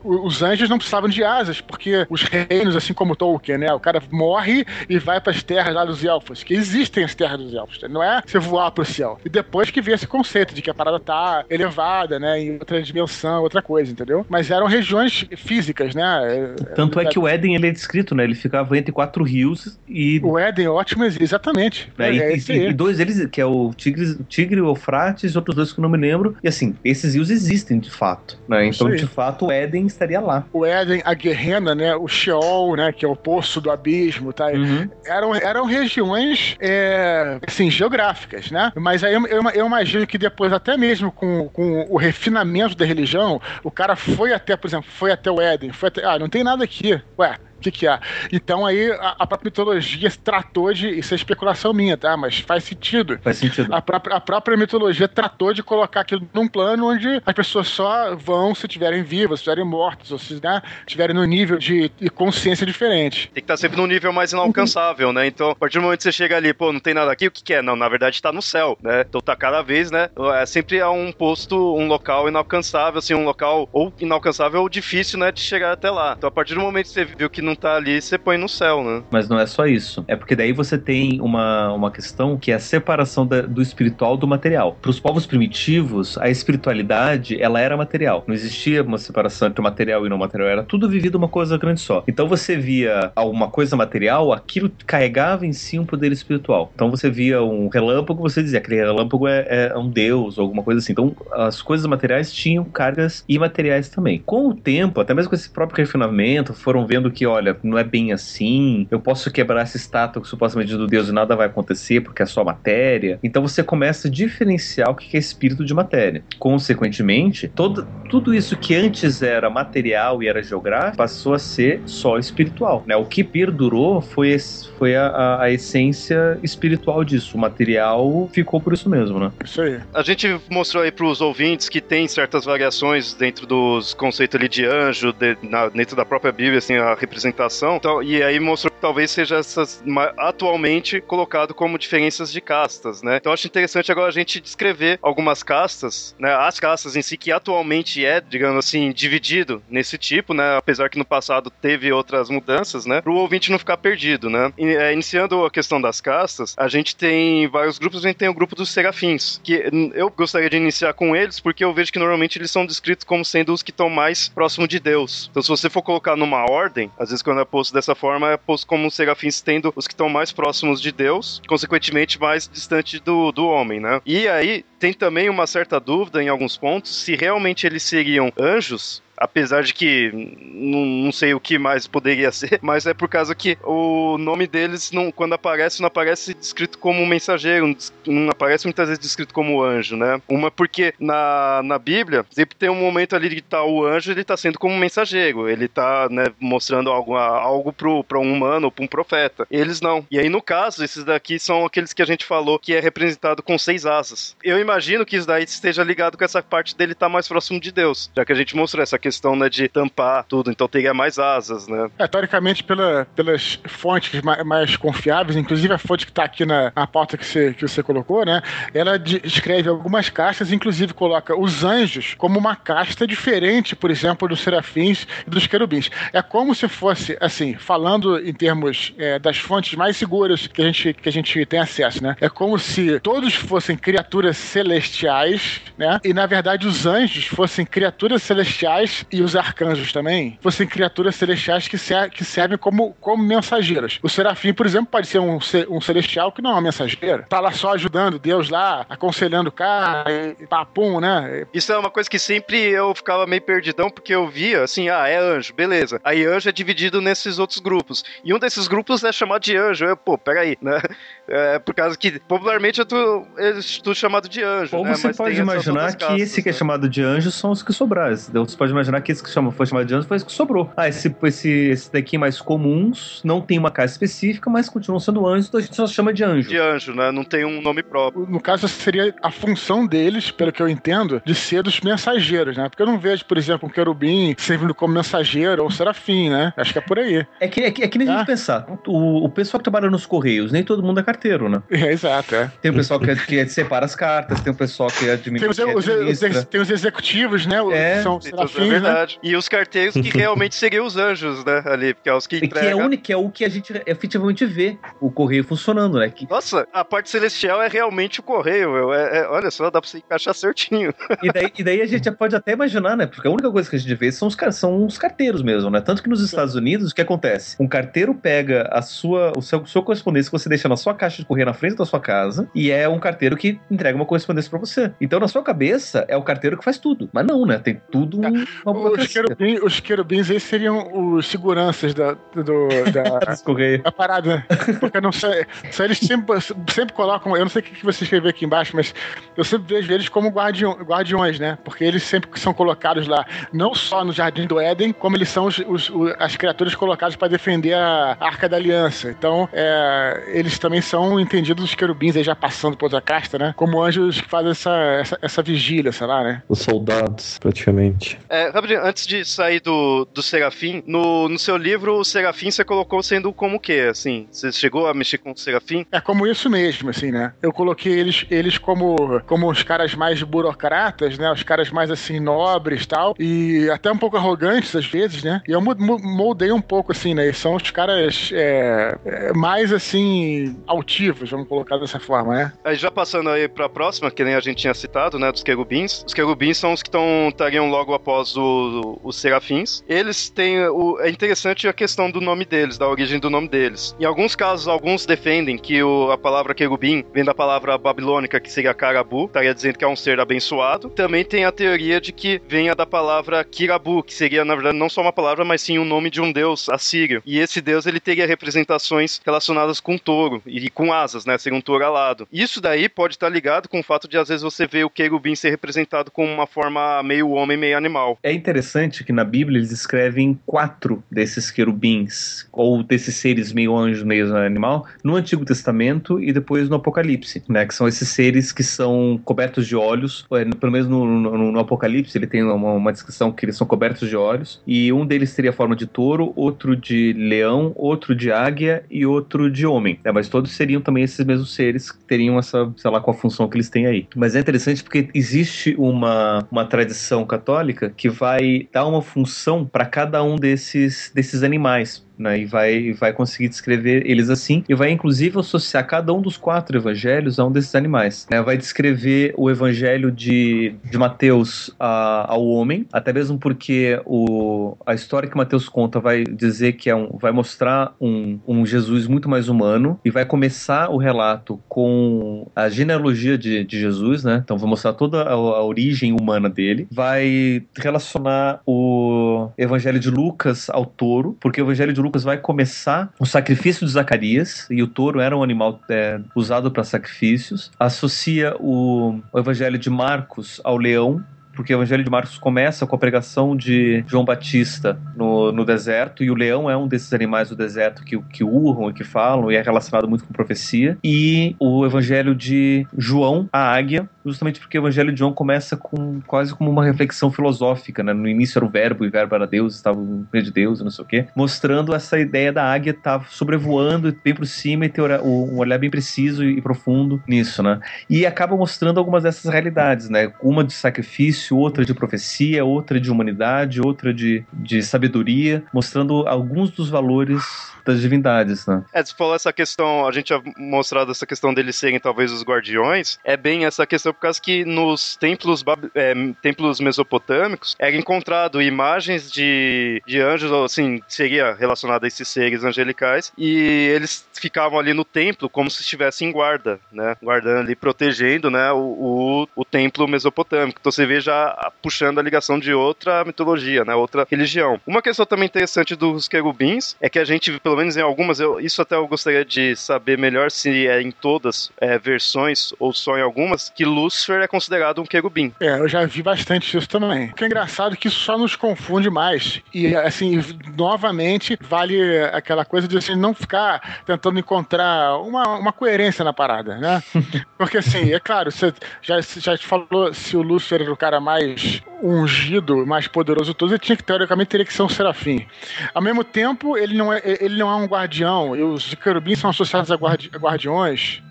Os anjos não precisavam de asas, porque os reinos, assim como Tolkien, né? O cara morre e vai para as terras lá dos elfos, que existem as terras dos elfos. Não é você voar pro céu. E depois que veio esse conceito de que a parada tá elevada, né? Em outra dimensão, outra coisa, entendeu? Mas eram regiões físicas, né? Tanto é, que o Éden ele é descrito, né? Ele ficava entre quatro rios e. O Éden, ótimo, exatamente. É, e, é e, e, dois deles, que é o Tigre, Tigre o Eufrates e outros dois que eu não me lembro. E assim, esses rios existem de fato, né? Então, de fato, o Éden estaria lá. O Éden, a Guerrena, né? O Sheol, né? Que é o poço do abismo, tá? Uhum. Eram, eram regiões, é, assim, geográficas, né? Mas aí eu, eu, eu, imagino que depois, até mesmo com, com o refinamento da religião, o cara foi até, por exemplo, foi até o Éden, foi até, ah, não tem nada aqui. Ué, o que, que é? Então aí a, a, própria mitologia tratou de. Isso é especulação minha, tá? Mas faz sentido. Faz sentido. A própria, a própria mitologia tratou de colocar aquilo num plano onde as pessoas só vão se estiverem vivas, se estiverem mortas, ou se né, estiverem no nível de, de, consciência diferente. Tem que estar sempre num nível mais inalcançável, né? Então, a partir do momento que você chega ali, pô, não tem nada aqui, o que, que é? Não, na verdade está no céu, né? Então tá cada vez, né? É sempre é um posto, um local inalcançável, assim, um local ou inalcançável ou difícil, né, de chegar até lá. Então, a partir do momento que você viu que não tá ali, você põe no céu, né? Mas não é só isso. É porque daí você tem uma, uma questão que é a separação da, do espiritual do material. Para os povos primitivos, a espiritualidade, ela era material. Não existia uma separação entre o material e não material. Era tudo vivido uma coisa grande só. Então você via alguma coisa material, aquilo carregava em si um poder espiritual. Então você via um relâmpago, você dizia que aquele relâmpago é, é um deus ou alguma coisa assim. Então as coisas materiais tinham cargas imateriais também. Com o tempo, até mesmo com esse próprio refinamento, foram vendo que, olha, não é bem assim, eu posso quebrar essa estátua que supostamente do Deus e nada vai acontecer porque é só matéria. Então você começa a diferenciar o que é espírito de matéria. Consequentemente, todo, tudo isso que antes era material e era geográfico passou a ser só espiritual. Né? O que perdurou foi, foi a, a, a, essência espiritual disso. O material ficou por isso mesmo, né? Isso aí. A gente mostrou aí para os ouvintes que tem certas variações dentro dos conceitos ali de anjo, de, na, dentro da própria Bíblia, assim, a representação então, e aí mostrou talvez seja essas atualmente colocado como diferenças de castas, né? Então acho interessante agora a gente descrever algumas castas, né? As castas em si que atualmente é, digamos assim, dividido nesse tipo, né? Apesar que no passado teve outras mudanças, né? Para o ouvinte não ficar perdido, né? É, iniciando a questão das castas, a gente tem vários grupos, a gente tem o grupo dos serafins, que eu gostaria de iniciar com eles porque eu vejo que normalmente eles são descritos como sendo os que estão mais próximo de Deus. Então se você for colocar numa ordem, às vezes quando é posto dessa forma, é posto como serafins tendo os que estão mais próximos de Deus, consequentemente mais distante do, do homem, né? E aí tem também uma certa dúvida em alguns pontos se realmente eles seriam anjos apesar de que não, não, sei o que mais poderia ser, mas é por causa que o nome deles, não, quando aparece, não aparece descrito como mensageiro, não aparece muitas vezes descrito como anjo, né? Uma porque na, na Bíblia, sempre tem um momento ali que tá o anjo, ele tá sendo como mensageiro, ele tá, né, mostrando algo, algo pro, pra um humano ou pra um profeta. Eles não. E aí, no caso, esses daqui são aqueles que a gente falou que é representado com seis asas. Eu imagino que isso daí esteja ligado com essa parte dele estar tá mais próximo de Deus, já que a gente mostrou essa questão né, de tampar tudo, então teria mais asas, né? É, teoricamente, pela, pelas fontes mais, mais confiáveis, inclusive a fonte que está aqui na, na pauta que você, que você colocou, né? Ela descreve algumas castas, inclusive coloca os anjos como uma casta diferente, por exemplo, dos serafins e dos querubins. É como se fosse, assim, falando em termos é, das fontes mais seguras que a, gente, que a gente tem acesso, né? É como se todos fossem criaturas celestiais, né? E na verdade os anjos fossem criaturas celestiais e os arcanjos também fossem criaturas celestiais que, ser, que servem como, como mensageiras. O serafim, por exemplo, pode ser um, um celestial que não é uma mensageira. Tá lá só ajudando Deus lá, aconselhando o cara, e papum, né? Isso é uma coisa que sempre eu ficava meio perdidão, porque eu via assim, ah, é anjo, beleza. Aí anjo é dividido nesses outros grupos. E um desses grupos é chamado de anjo. Eu, pô, peraí, né? É por causa que popularmente eu tô, eu estou chamado de anjo. Ou né? você Mas pode imaginar que castas, esse que é né? chamado de anjo são os que sobraram. Então você pode imaginar que esse que chama, foi chamado de anjo foi esse que sobrou. Ah, esse, esse, esse daqui mais comuns, não tem uma casa específica, mas continuam sendo anjos, então a gente só chama de anjo. De anjo, né? Não tem um nome próprio. No caso, seria a função deles, pelo que eu entendo, de ser dos mensageiros, né? Porque eu não vejo, por exemplo, um querubim servindo como mensageiro ou serafim, né? Acho que é por aí. É que, é que, é que nem a Ah. gente pensar. O, o pessoal que trabalha nos correios, nem todo mundo é carteiro, né? É, exato, é. Tem o pessoal que, que separa as cartas, tem o pessoal que Tem administra. os, que os- os- administra. tem os executivos, né? os- É, que são Tem é serafins? Verdade. E os carteiros que realmente seriam os anjos, né? Ali, porque é os que E que é, entregam. único, que é o que a gente efetivamente vê o correio funcionando, né? Que, Nossa, a parte celestial é realmente o correio, meu. É, é- olha só, dá pra você encaixar certinho. e, daí, e daí a gente pode até imaginar, né? Porque a única coisa que a gente vê são os, são os carteiros mesmo, né? Tanto que nos Estados Unidos, o que acontece? Um carteiro pega a sua, o seu, sua correspondência que você deixa na sua caixa de correio na frente da sua casa e é um carteiro que entrega uma correspondência pra você. Então, na sua cabeça, é o carteiro que faz tudo. Mas não, né? Tem tudo um- Os, burocracia. querubins, os querubins aí seriam os seguranças da, do, da, da parada. Porque eu não sei. só eles sempre, sempre colocam. Eu não sei o que você escreveu aqui embaixo, mas eu sempre vejo eles como guardião, guardiões, né? Porque eles sempre são colocados lá, não só no Jardim do Éden, como eles são os, os- as criaturas colocadas para defender a Arca da Aliança. Então, é, eles também são entendidos os querubins aí já passando por outra casta, né? Como anjos que fazem essa, essa, essa vigília, sei lá, né? Os soldados, praticamente. É, rapidinho, antes de sair do, do Serafim, no, no seu livro, o Serafim você colocou sendo como o quê? Assim, você chegou a mexer com o Serafim? É como isso mesmo, assim, né? Eu coloquei eles, eles como, como os caras mais burocratas, né? Os caras mais, assim, nobres e tal. E até um pouco arrogantes, às vezes, né? E eu moldei um pouco, assim, né? São os caras é, é, mais, assim, altivos, vamos colocar dessa forma, né? Aí já passando aí pra próxima, que nem a gente tinha citado, né, dos querubins. Os querubins são os que tão, estariam logo após os serafins. Eles têm, o, é interessante a questão do nome deles, da origem do nome deles. Em alguns casos, alguns defendem que o- a palavra querubim vem da palavra babilônica, que seria carabu, estaria dizendo que é um ser abençoado. Também tem a teoria de que venha da palavra kirabu, que seria, na verdade, não só uma palavra, mas sim o nome de um deus assírio. E esse deus, ele teria representações relacionadas com touro e com asas, né, seria um touro alado. Isso daí pode estar ligado com o fato de, às vezes, você ver o querubim ser representado como uma forma meio homem, meio animal. É interessante que na Bíblia eles escrevem quatro desses querubins, ou desses seres meio anjos, meio animal, no Antigo Testamento e depois no Apocalipse, né? Que são esses seres que são cobertos de olhos, é, pelo menos no, no- no Apocalipse ele tem uma, uma descrição que eles são cobertos de olhos, e um deles teria a forma de touro, outro de leão, outro de águia e outro de homem, né? Mas todos seriam também esses mesmos seres que teriam essa, sei lá, com a função que eles têm aí. Mas é interessante porque existe uma, uma tradição católica que vai dar uma função para cada um desses, desses animais. Né, e vai, vai conseguir descrever eles assim, e vai inclusive associar cada um dos quatro evangelhos a um desses animais. né. vai descrever o evangelho de, de Mateus a- ao homem, até mesmo porque o, a história que Mateus conta vai dizer que é um, vai mostrar um, um Jesus muito mais humano, e vai começar o relato com a genealogia de, de Jesus, né? Então vai mostrar toda a, a origem humana dele, vai relacionar o evangelho de Lucas ao touro, porque o evangelho de Lucas vai começar o sacrifício de Zacarias, e o touro era um animal é, usado para sacrifícios, associa o, o evangelho de Marcos ao leão, porque o Evangelho de Marcos começa com a pregação de João Batista no, no deserto, e o leão é um desses animais do deserto que, que urram e que falam, e é relacionado muito com profecia. E o Evangelho de João, a águia, justamente porque o Evangelho de João começa com quase como uma reflexão filosófica, né? No início era o verbo, e o verbo era Deus, estava no meio de Deus, não sei o quê, mostrando essa ideia da águia estar tá sobrevoando bem por cima e ter um olhar bem preciso e profundo nisso, né? E acaba mostrando algumas dessas realidades, né? Uma de sacrifício, outra de profecia, outra de humanidade, outra de, de sabedoria, mostrando alguns dos valores das divindades, né? É, você falou essa questão, a gente tinha mostrado essa questão deles serem talvez os guardiões, é bem essa questão por causa que nos templos, é, templos mesopotâmicos era encontrado imagens de, de anjos, assim, seria relacionado a esses seres angelicais, e eles ficavam ali no templo como se estivessem em guarda, né? Guardando ali, protegendo, né, o, o, o templo mesopotâmico. Então você vê já puxando a ligação de outra mitologia, né, outra religião. Uma questão também interessante dos querubins é que a gente, pelo menos em algumas, eu, isso até eu gostaria de saber melhor se é em todas é, versões ou só em algumas, que Lúcifer é considerado um querubim. É, eu já vi bastante isso também. O que é engraçado é que isso só nos confunde mais. E, assim, novamente, vale aquela coisa de assim, não ficar tentando encontrar uma, uma coerência na parada, né? Porque, assim, é claro, você já, já te falou se o Lúcifer era o cara mais ungido, mais poderoso de todos, ele tinha que, teoricamente, teria que ser um serafim. Ao mesmo tempo, ele não é, ele não é um guardião, e os querubins são associados a, guardi a guardiões.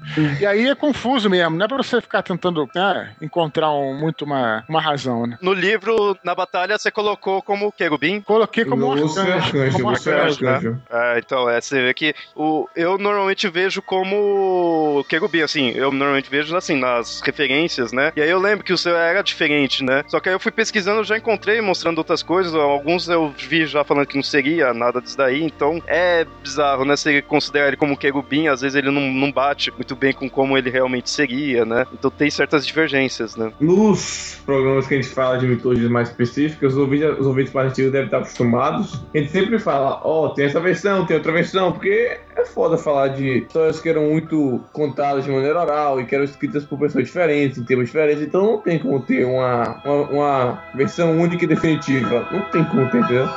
E aí é confuso mesmo, não é pra você ficar tentando né, encontrar um, muito uma, uma razão, né? No livro, na batalha, você colocou como querubim? Coloquei como Lúcio arcanjo. arcanjo, como arcanjo, arcanjo. Né? É, então, é, você vê que o, eu normalmente vejo como querubim, assim, eu normalmente vejo assim, nas referências, né? E aí eu lembro que o seu era diferente, né? Só que aí eu fui pesquisando, já encontrei mostrando outras coisas, alguns eu vi já falando que não seria nada disso daí, então é bizarro, né? Você considera ele como querubim, às vezes ele não, não bate muito bem com como ele realmente seria, né? Então tem certas divergências, né? Nos programas que a gente fala de mitologias mais específicas, os ouvintes, os ouvintes antigos devem estar acostumados. A gente sempre fala, ó, oh, tem essa versão, tem outra versão, porque é foda falar de histórias que eram muito contadas de maneira oral e que eram escritas por pessoas diferentes, em termos diferentes, então não tem como ter uma, uma, uma versão única e definitiva. Não tem como ter, entendeu?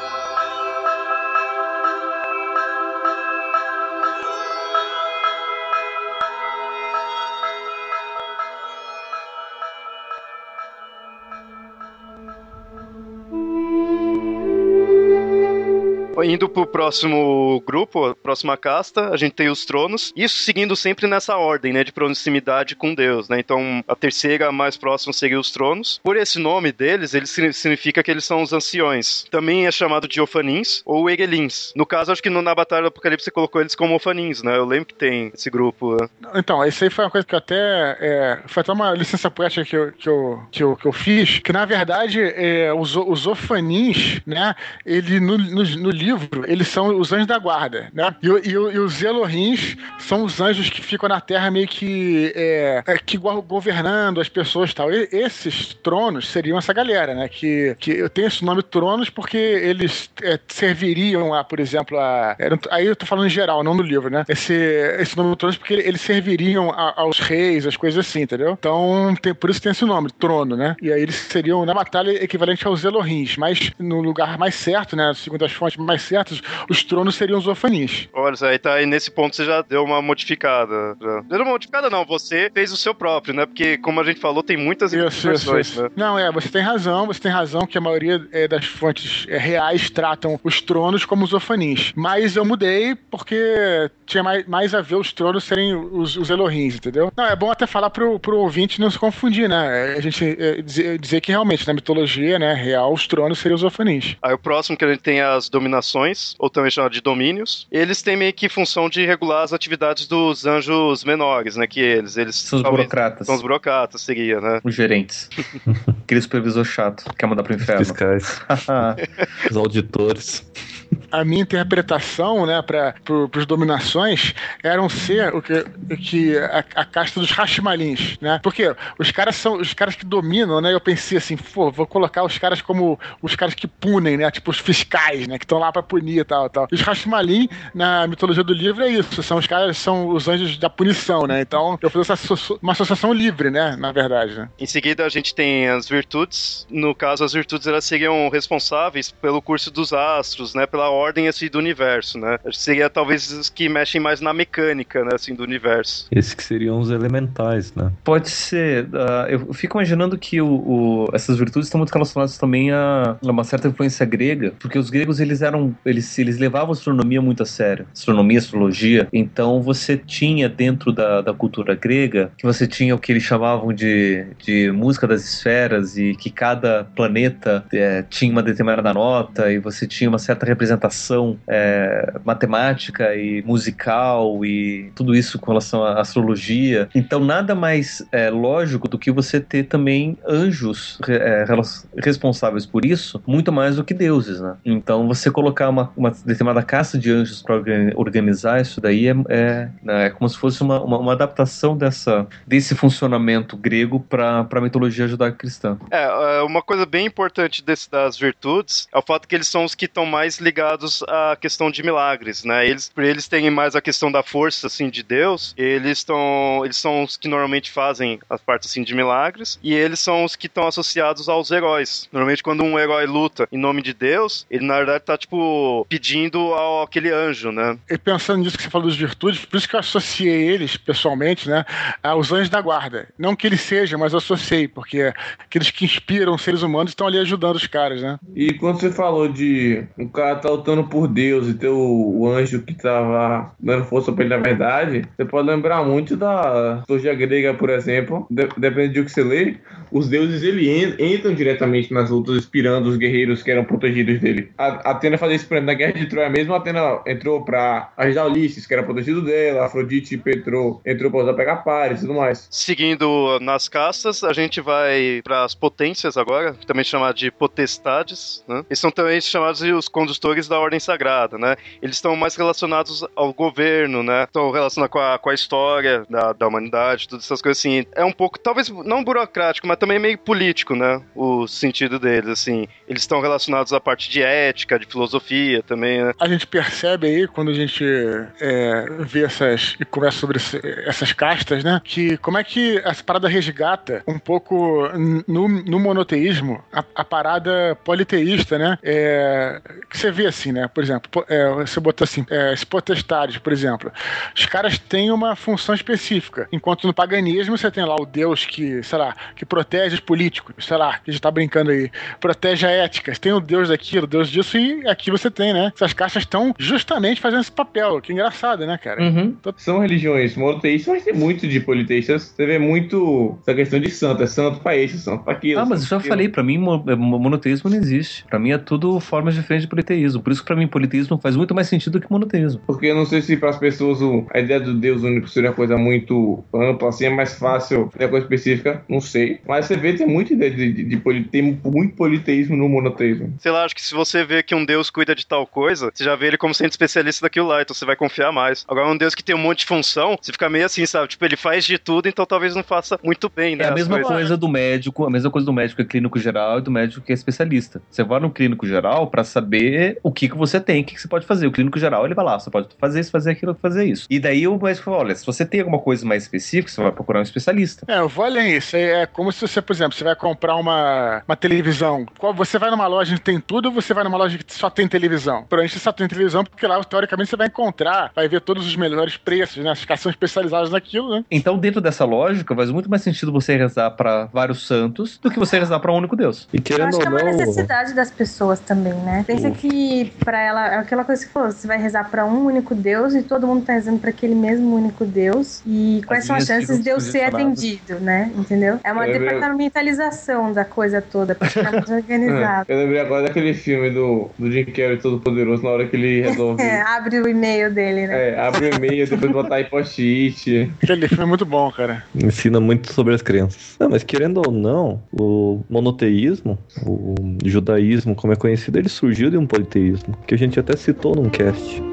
Indo pro próximo grupo, próxima casta, a gente tem os tronos. Isso seguindo sempre nessa ordem, né, de proximidade com Deus, né? Então, a terceira mais próxima seria os tronos. Por esse nome deles, ele significa que eles são os anciões. Também é chamado de Ofanins ou Egelins. No caso, acho que no, na Batalha do Apocalipse você colocou eles como Ofanins, né? Eu lembro que tem esse grupo. Né? Então, isso aí foi uma coisa que até. É, foi até uma licença poética que eu, que eu, que eu, que eu fiz, que na verdade é, os, os Ofanins, né? Ele no, no, no livro livro, eles são os anjos da guarda, né? E, e, e os Elohins são os anjos que ficam na Terra meio que, é, é que governando as pessoas e tal. Esses tronos seriam essa galera, né? Que, que eu tenho esse nome tronos porque eles é, serviriam a, por exemplo, a. Aí eu tô falando em geral, não no livro, né? Esse, esse nome tronos porque eles serviriam a, aos reis, as coisas assim, entendeu? Então, tem, por isso tem esse nome, trono, né? E aí eles seriam, na batalha, equivalente aos Elohins, mas no lugar mais certo, né? Segundo as fontes mais certos, os tronos seriam os Ofanis. Olha, aí tá aí nesse ponto você já deu uma modificada. Já. Deu uma modificada, não. Você fez o seu próprio, né? Porque, como a gente falou, tem muitas isso, isso, isso. Né? Não, é, você tem razão, você tem razão que a maioria é, das fontes é, reais tratam os tronos como os Ofanis. Mas eu mudei porque tinha mais, mais a ver os tronos serem os, os Elohins, entendeu? Não, é bom até falar pro, pro ouvinte não se confundir, né? A gente é, dizer, dizer, que realmente na mitologia, né, real, os tronos seriam os Ofanis. Aí o próximo que a gente tem é as dominações, ou também chamado de domínios. Eles têm meio que função de regular as atividades dos anjos menores, né? Que eles. eles são os burocratas. São os burocratas, seria, né? Os gerentes. Aquele supervisor chato, quer mandar pro inferno. Os fiscais. os auditores. A minha interpretação, né, para pro, os dominações, era um ser o que, o que a, a casta dos Hashimalins, né? Porque os caras são os caras que dominam, né? Eu pensei assim, pô, vou colocar os caras como os caras que punem, né? Tipo os fiscais, né? Que estão lá para punir e tal, tal. Os Hashimalin, na mitologia do livro, é isso. São os caras, são os anjos da punição, né? Então, eu fiz essa, uma associação livre, né? Na verdade, né? Em seguida, a gente tem as virtudes. No caso, as virtudes, elas seriam responsáveis pelo curso dos astros, né? Pela ordem, assim, do universo, né? Seria, talvez, os que mexem mais na mecânica, né? Assim, do universo. Esses que seriam os elementais, né? Pode ser. Uh, eu fico imaginando que o, o, essas virtudes estão muito relacionadas também a, a, uma certa influência grega, porque os gregos, eles eram... Eles, eles levavam a astronomia muito a sério. Astronomia, astrologia. Então, você tinha dentro da, da cultura grega, que você tinha o que eles chamavam de, de música das esferas e que cada planeta é, tinha uma determinada nota e você tinha uma certa representação é, matemática e musical e tudo isso com relação à astrologia. Então, nada mais é, lógico do que você ter também anjos é, responsáveis por isso, muito mais do que deuses, né? Então, você colocar uma, uma determinada caça de anjos para organizar isso daí é, é, né, é, como se fosse uma, uma, uma adaptação dessa, desse funcionamento grego para a mitologia judaico-cristã. É, é, uma coisa bem importante desse, das virtudes é o fato que eles são os que estão mais ligados à questão de milagres, né? Eles, por eles terem mais a questão da força, assim, de Deus, eles estão, eles são os que normalmente fazem as partes, assim, de milagres, e eles são os que estão associados aos heróis. Normalmente, quando um herói luta em nome de Deus, ele, na verdade, tá, tipo, pedindo ao aquele anjo, né? E pensando nisso que você falou das virtudes, por isso que eu associei eles, pessoalmente, né, aos anjos da guarda. Não que eles sejam, mas eu associei, porque aqueles que inspiram seres humanos estão ali ajudando os caras, né? E quando você falou de um cara tá lutando por Deus e ter o, o anjo que tava dando força pra ele na verdade, você pode lembrar muito da mitologia grega, por exemplo, de, depende do que você lê, os deuses ele entram diretamente nas lutas, inspirando os guerreiros que eram protegidos dele. A Atena fazia isso, por exemplo, na Guerra de Troia mesmo, Atena entrou pra ajudar Ulisses, que era protegido dela, Afrodite Petro entrou pra usar pegar pares e tudo mais. Seguindo nas castas, a gente vai para as potências agora, também chamado de potestades, né? Eles são também chamados de os condutores da ordem sagrada, né? Eles estão mais relacionados ao governo, né? Estão relacionados com a, com a história da, da humanidade, todas essas coisas assim. É um pouco, talvez não burocrático, mas também meio político, né? O sentido deles, assim. Eles estão relacionados à parte de ética, de filosofia também, né? A gente percebe aí, quando a gente é, vê essas e conversa sobre essas castas, né? Que como é que essa parada resgata um pouco no, no monoteísmo a, a, parada politeísta, né? É, que você vê assim, né? Por exemplo, é, você botou assim, é, potestades, por exemplo. Os caras têm uma função específica. Enquanto no paganismo você tem lá o Deus que, sei lá, que protege os políticos, sei lá, que a gente tá brincando aí, protege a ética. Você tem o Deus daquilo, o Deus disso, e aqui você tem, né? Essas caixas estão justamente fazendo esse papel. Que engraçado, né, cara? Uhum. São religiões monoteístas, mas tem muito de politeístas. Você vê muito essa questão de santo. É santo pra esse, santo pra aquilo. Ah, mas eu já falei, pra mim é, monoteísmo não existe. Pra mim é tudo formas diferentes de politeísmo. Por isso que pra mim politeísmo faz muito mais sentido do que monoteísmo. Porque eu não sei se para as pessoas a ideia do Deus único seria uma coisa muito ampla, assim, é mais fácil ter coisa específica, não sei. Mas você vê, tem muita ideia de, de, de politeísmo, muito politeísmo no monoteísmo. Sei lá, acho que se você vê que um Deus cuida de tal coisa, você já vê ele como sendo especialista daquilo lá, então você vai confiar mais. Agora, um Deus que tem um monte de função, você fica meio assim, sabe? Tipo, ele faz de tudo, então talvez não faça muito bem, né? É a mesma coisa do médico, a mesma coisa do médico que é clínico geral e do médico que é especialista. Você vai no clínico geral para saber o que, que você tem, o que, que você pode fazer. O clínico geral, ele vai lá, você pode fazer isso, fazer aquilo, fazer isso. E daí o médico fala, olha, se você tem alguma coisa mais específica, você vai procurar um especialista. É, eu vou além isso. É, é como se você, por exemplo, você vai comprar uma, uma televisão. Você vai numa loja que tem tudo ou você vai numa loja que só tem televisão? Provavelmente só tem televisão porque lá, teoricamente, você vai encontrar, vai ver todos os melhores preços, né? As caras são especializadas naquilo, né? Então, dentro dessa lógica, faz muito mais sentido você rezar para vários santos do que você rezar para um único Deus. E querendo Eu acho que é uma necessidade das pessoas também, né? Pensa que para ela é aquela coisa que falou, você vai rezar para um único Deus e todo mundo tá rezando para aquele mesmo único Deus. E quais as são as chances de Deus ser atendido, né? Entendeu? É uma eu departamentalização da coisa toda, pra ficar mais organizado. Eu lembrei agora daquele filme do, do Jim Carrey Todo Poderoso, na hora que ele resolve. É, abre o e-mail dele, né? É, abre o e-mail, depois botar aí post-it. Aquele filme é muito bom, cara. Ensina muito sobre as crenças. Não, mas querendo ou não, o monoteísmo, o judaísmo, como é conhecido, ele surgiu de um politeísmo. Mesmo, que a gente até citou num cast.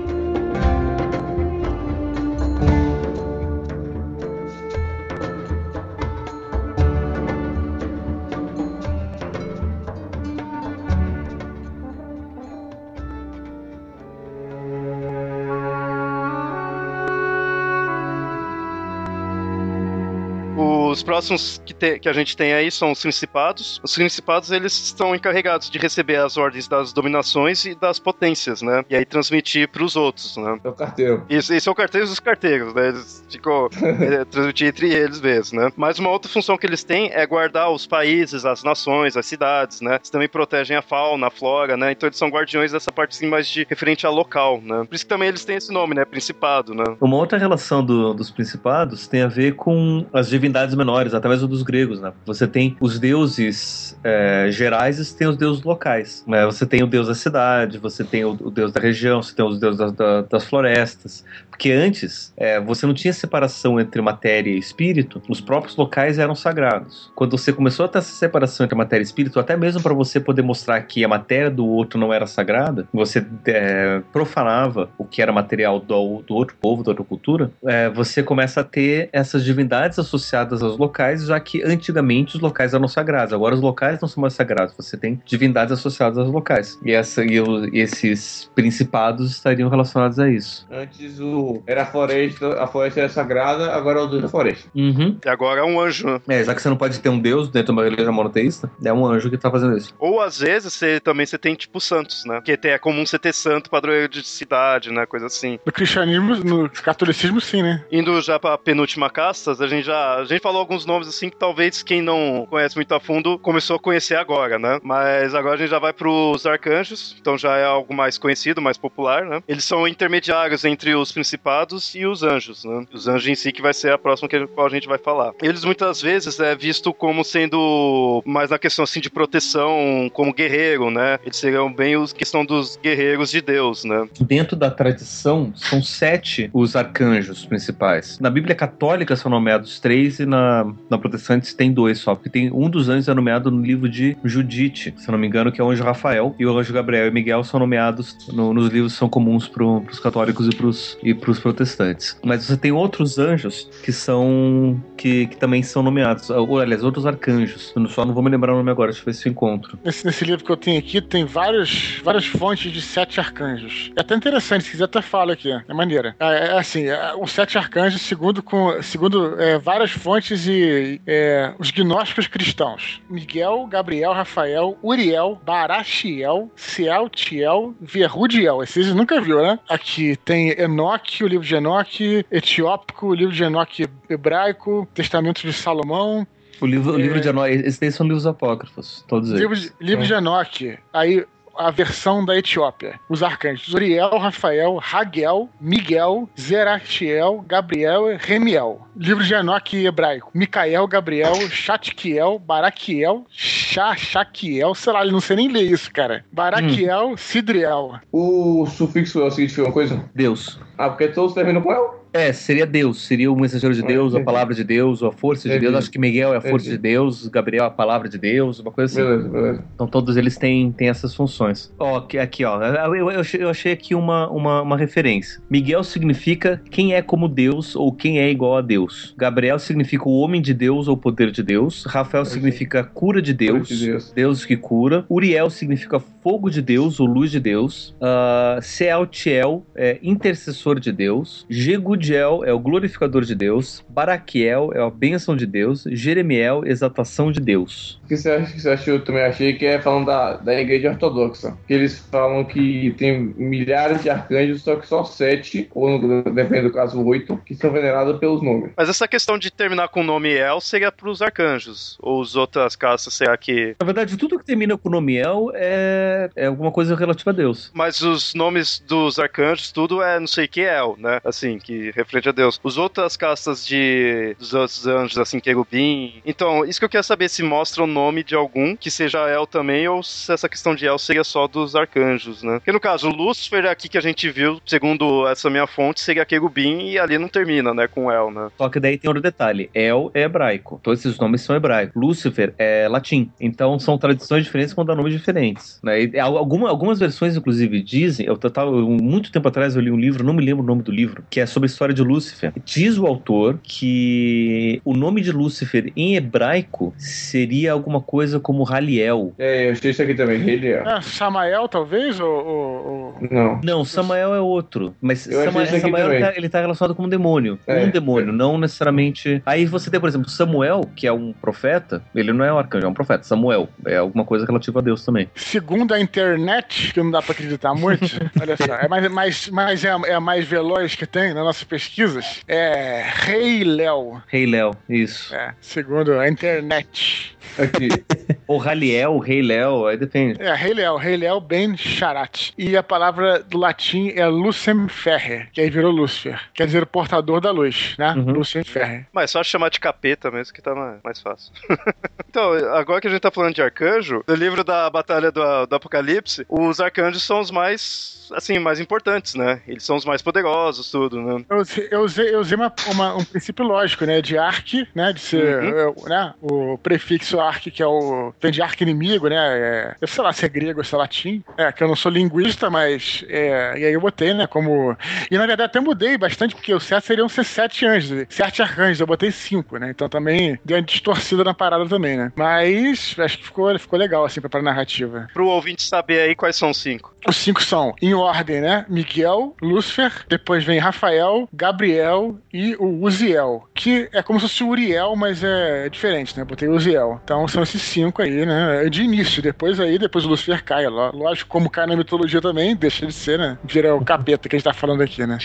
Próximos que, te, que, a gente tem aí são os principados. Os principados, eles estão encarregados de receber as ordens das dominações e das potências, né? E aí transmitir para os outros, né? É o carteiro. Isso, e são carteiros dos carteiros, né? Eles ficam é, transmitir entre eles mesmo, né? Mas uma outra função que eles têm é guardar os países, as nações, as cidades, né? Eles também protegem a fauna, a flora, né? Então eles são guardiões dessa parte assim, mais de referente a local, né? Por isso que também eles têm esse nome, né? Principado, né? Uma outra relação do, dos principados tem a ver com as divindades menores, através dos gregos, né? Você tem os deuses é, gerais e tem os deuses locais. Né? Você tem o deus da cidade, você tem o, o deus da região, você tem os deuses da, da, das florestas. Porque antes, é, você não tinha separação entre matéria e espírito, os próprios locais eram sagrados. Quando você começou a ter essa separação entre matéria e espírito, até mesmo para você poder mostrar que a matéria do outro não era sagrada, você é, profanava o que era material do, do outro povo, da outra cultura, é, você começa a ter essas divindades associadas aos locais, já que antigamente os locais eram sagrados. Agora os locais não são mais sagrados, você tem divindades associadas aos locais. E, essa, e, e esses principados estariam relacionados a isso. Antes o, era a floresta, a floresta era sagrada, agora é o deus da floresta. Uhum. E agora é um anjo. né? É, já que você não pode ter um deus dentro de uma religião monoteísta, é um anjo que tá fazendo isso. Ou às vezes você também você tem tipo santos, né? Porque é comum você ter santo padroeiro de cidade, né? Coisa assim. No cristianismo, no catolicismo, sim, né? Indo já pra penúltima castas, a gente já. A gente falou alguns nomes assim que talvez quem não conhece muito a fundo começou a conhecer agora, né? Mas agora a gente já vai pros arcanjos, então já é algo mais conhecido, mais popular, né? Eles são intermediários entre os principados e os anjos, né? Os anjos em si que vai ser a próxima que a gente vai falar. Eles muitas vezes é visto como sendo mais na questão assim de proteção, como guerreiro, né? Eles seriam bem os questão dos guerreiros de Deus, né? Dentro da tradição, são sete os arcanjos principais. Na Bíblia Católica são nomeados três e na, na Protestantes tem dois só, porque tem um dos anjos é nomeado no livro de Judite, se não me engano, que é o anjo Rafael, e o anjo Gabriel e Miguel são nomeados no, nos livros são comuns para os católicos e pros, e pros protestantes. Mas você tem outros anjos que são que, que também são nomeados, ou aliás, outros arcanjos. Eu só não vou me lembrar o nome agora, deixa eu ver se eu encontro. Nesse, nesse livro que eu tenho aqui, tem vários, várias fontes de sete arcanjos. É até interessante, se quiser até fala aqui, é maneira. É, é assim, é, os sete arcanjos, segundo, com, segundo é, várias fontes e é, os gnósticos cristãos. Miguel, Gabriel, Rafael, Uriel, Barachiel, Cieltiel, Verrudiel. Esses nunca viu, né? Aqui tem Enoque, o livro de Enoque, Etiópico, o livro de Enoque hebraico, Testamento de Salomão, O livro, o livro de Enoque, esses daí são livros apócrifos, todos eles. Livro, de- livro de Enoque. Aí a versão da Etiópia. Os arcanjos Uriel, Rafael, Raguel, Miguel, Zeratiel, Gabriel e Remiel. Livro de Enoque hebraico. Micael, Gabriel, Chatkiel, Baraquiel, Shachaquiel, sei lá, eu não sei nem ler isso, cara. Baraquiel, Sidriel. O sufixo El significa uma coisa? Deus. Ah, porque todos terminam com El? É, seria Deus, seria o mensageiro de Ah, Deus, a entendi. palavra de Deus, a força de Entendi. Deus. Acho que Miguel é a força Entendi. de Deus, Gabriel é a palavra de Deus, uma coisa assim. Beleza, beleza. Então todos eles têm, têm essas funções. Ó, aqui, aqui, ó. Eu, eu, achei- eu achei aqui uma, uma, uma referência. Miguel significa quem é como Deus ou quem é igual a Deus. Gabriel significa o homem de Deus ou poder de Deus. Rafael Perfeito. significa cura de Deus. de Deus. Deus que cura. Uriel significa fogo de Deus ou luz de Deus. Uh, Sealtiel é intercessor de Deus. Jegudiel é o glorificador de Deus. Baraquiel é a bênção de Deus. Jeremiel, exaltação de Deus. O que você acha que você achou? Eu também achei que é falando da, da igreja ortodoxa. Que eles falam que tem milhares de arcanjos, só que só sete, ou no- depende do caso, oito, que são venerados pelos nomes. Mas essa questão de terminar com o nome El seria pros arcanjos. Ou as outras castas, será que. Na verdade, tudo que termina com Nomiel é, é alguma coisa relativa a Deus. Mas os nomes dos arcanjos, tudo é não sei que El, né? Assim, que e referente a Deus. Os outras castas de dos outros anjos, assim, querubim. Então, isso que eu quero saber se mostra o nome de algum que seja El também, ou se essa questão de El seria só dos arcanjos, né? Porque no caso, Lúcifer aqui que a gente viu, segundo essa minha fonte, seria querubim e ali não termina, né, com El, né? Só que daí tem outro detalhe: El é hebraico. Todos esses nomes são hebraicos. Lúcifer é latim. Então são tradições diferentes com nomes diferentes. Né? E, alguma, algumas versões, inclusive, dizem. Eu tava muito tempo atrás eu li um livro, não me lembro o nome do livro, que é sobre a história de Lúcifer. Diz o autor que o nome de Lúcifer em hebraico seria alguma coisa como Raliel. É, eu achei isso aqui também, Raliel. É, Samael, talvez? Ou, ou, Não. Não, Samael é outro. Mas Samael, Samael ele, tá, ele tá relacionado com um demônio. É, um demônio, é. não necessariamente. Aí você tem, por exemplo, Samuel, que é um profeta, ele não é um arcanjo, é um profeta. Samuel é alguma coisa relativa a Deus também. Segundo a internet, que não dá pra acreditar muito, olha só, é mais, mais, mais é, é, a mais veloz que tem nas nossas pesquisas, é Rei Léo. Rei Léo, isso. É, segundo a internet. Aqui. o Raliel, Rei Léo, aí depende. É, Rei Léo, Rei Léo Ben Charat. E a palavra do latim é Lucem Ferre, que aí virou Lúcifer. Quer dizer, o portador da luz, né? Uhum. Lucem Ferre. Mas só chamar de capeta mesmo que tá mais fácil. então, agora que a gente tá falando de arcanjo, no livro da Batalha do, do Apocalipse, os arcanjos são os mais assim, mais importantes, né? Eles são os mais poderosos, tudo, né? Eu, eu usei, eu usei uma, uma, um princípio lógico, né? De arc, né? De ser, uhum. né? O prefixo arc, que é o... Vem de arc inimigo, né? É, eu sei lá se é grego ou se é latim. É, que eu não sou linguista, mas... É, e aí eu botei, né? Como... E na verdade até mudei bastante, porque o certo seriam ser sete anjos. Sete arcanjos, eu botei cinco, né? Então também deu uma distorcida na parada também, né? Mas acho que ficou, ficou legal, assim, pra, pra narrativa. Pro ouvinte saber aí quais são os cinco. Os cinco são, em ordem, né? Miguel, Lúcifer, depois vem Rafael, Gabriel e o Uziel, que é como se fosse o Uriel, mas é diferente, né? Botei Uziel. Então são esses cinco aí, né? De início, depois aí, depois o Lúcifer cai. Lógico, como cai na mitologia também, deixa de ser, né? Vira o capeta que a gente tá falando aqui, né?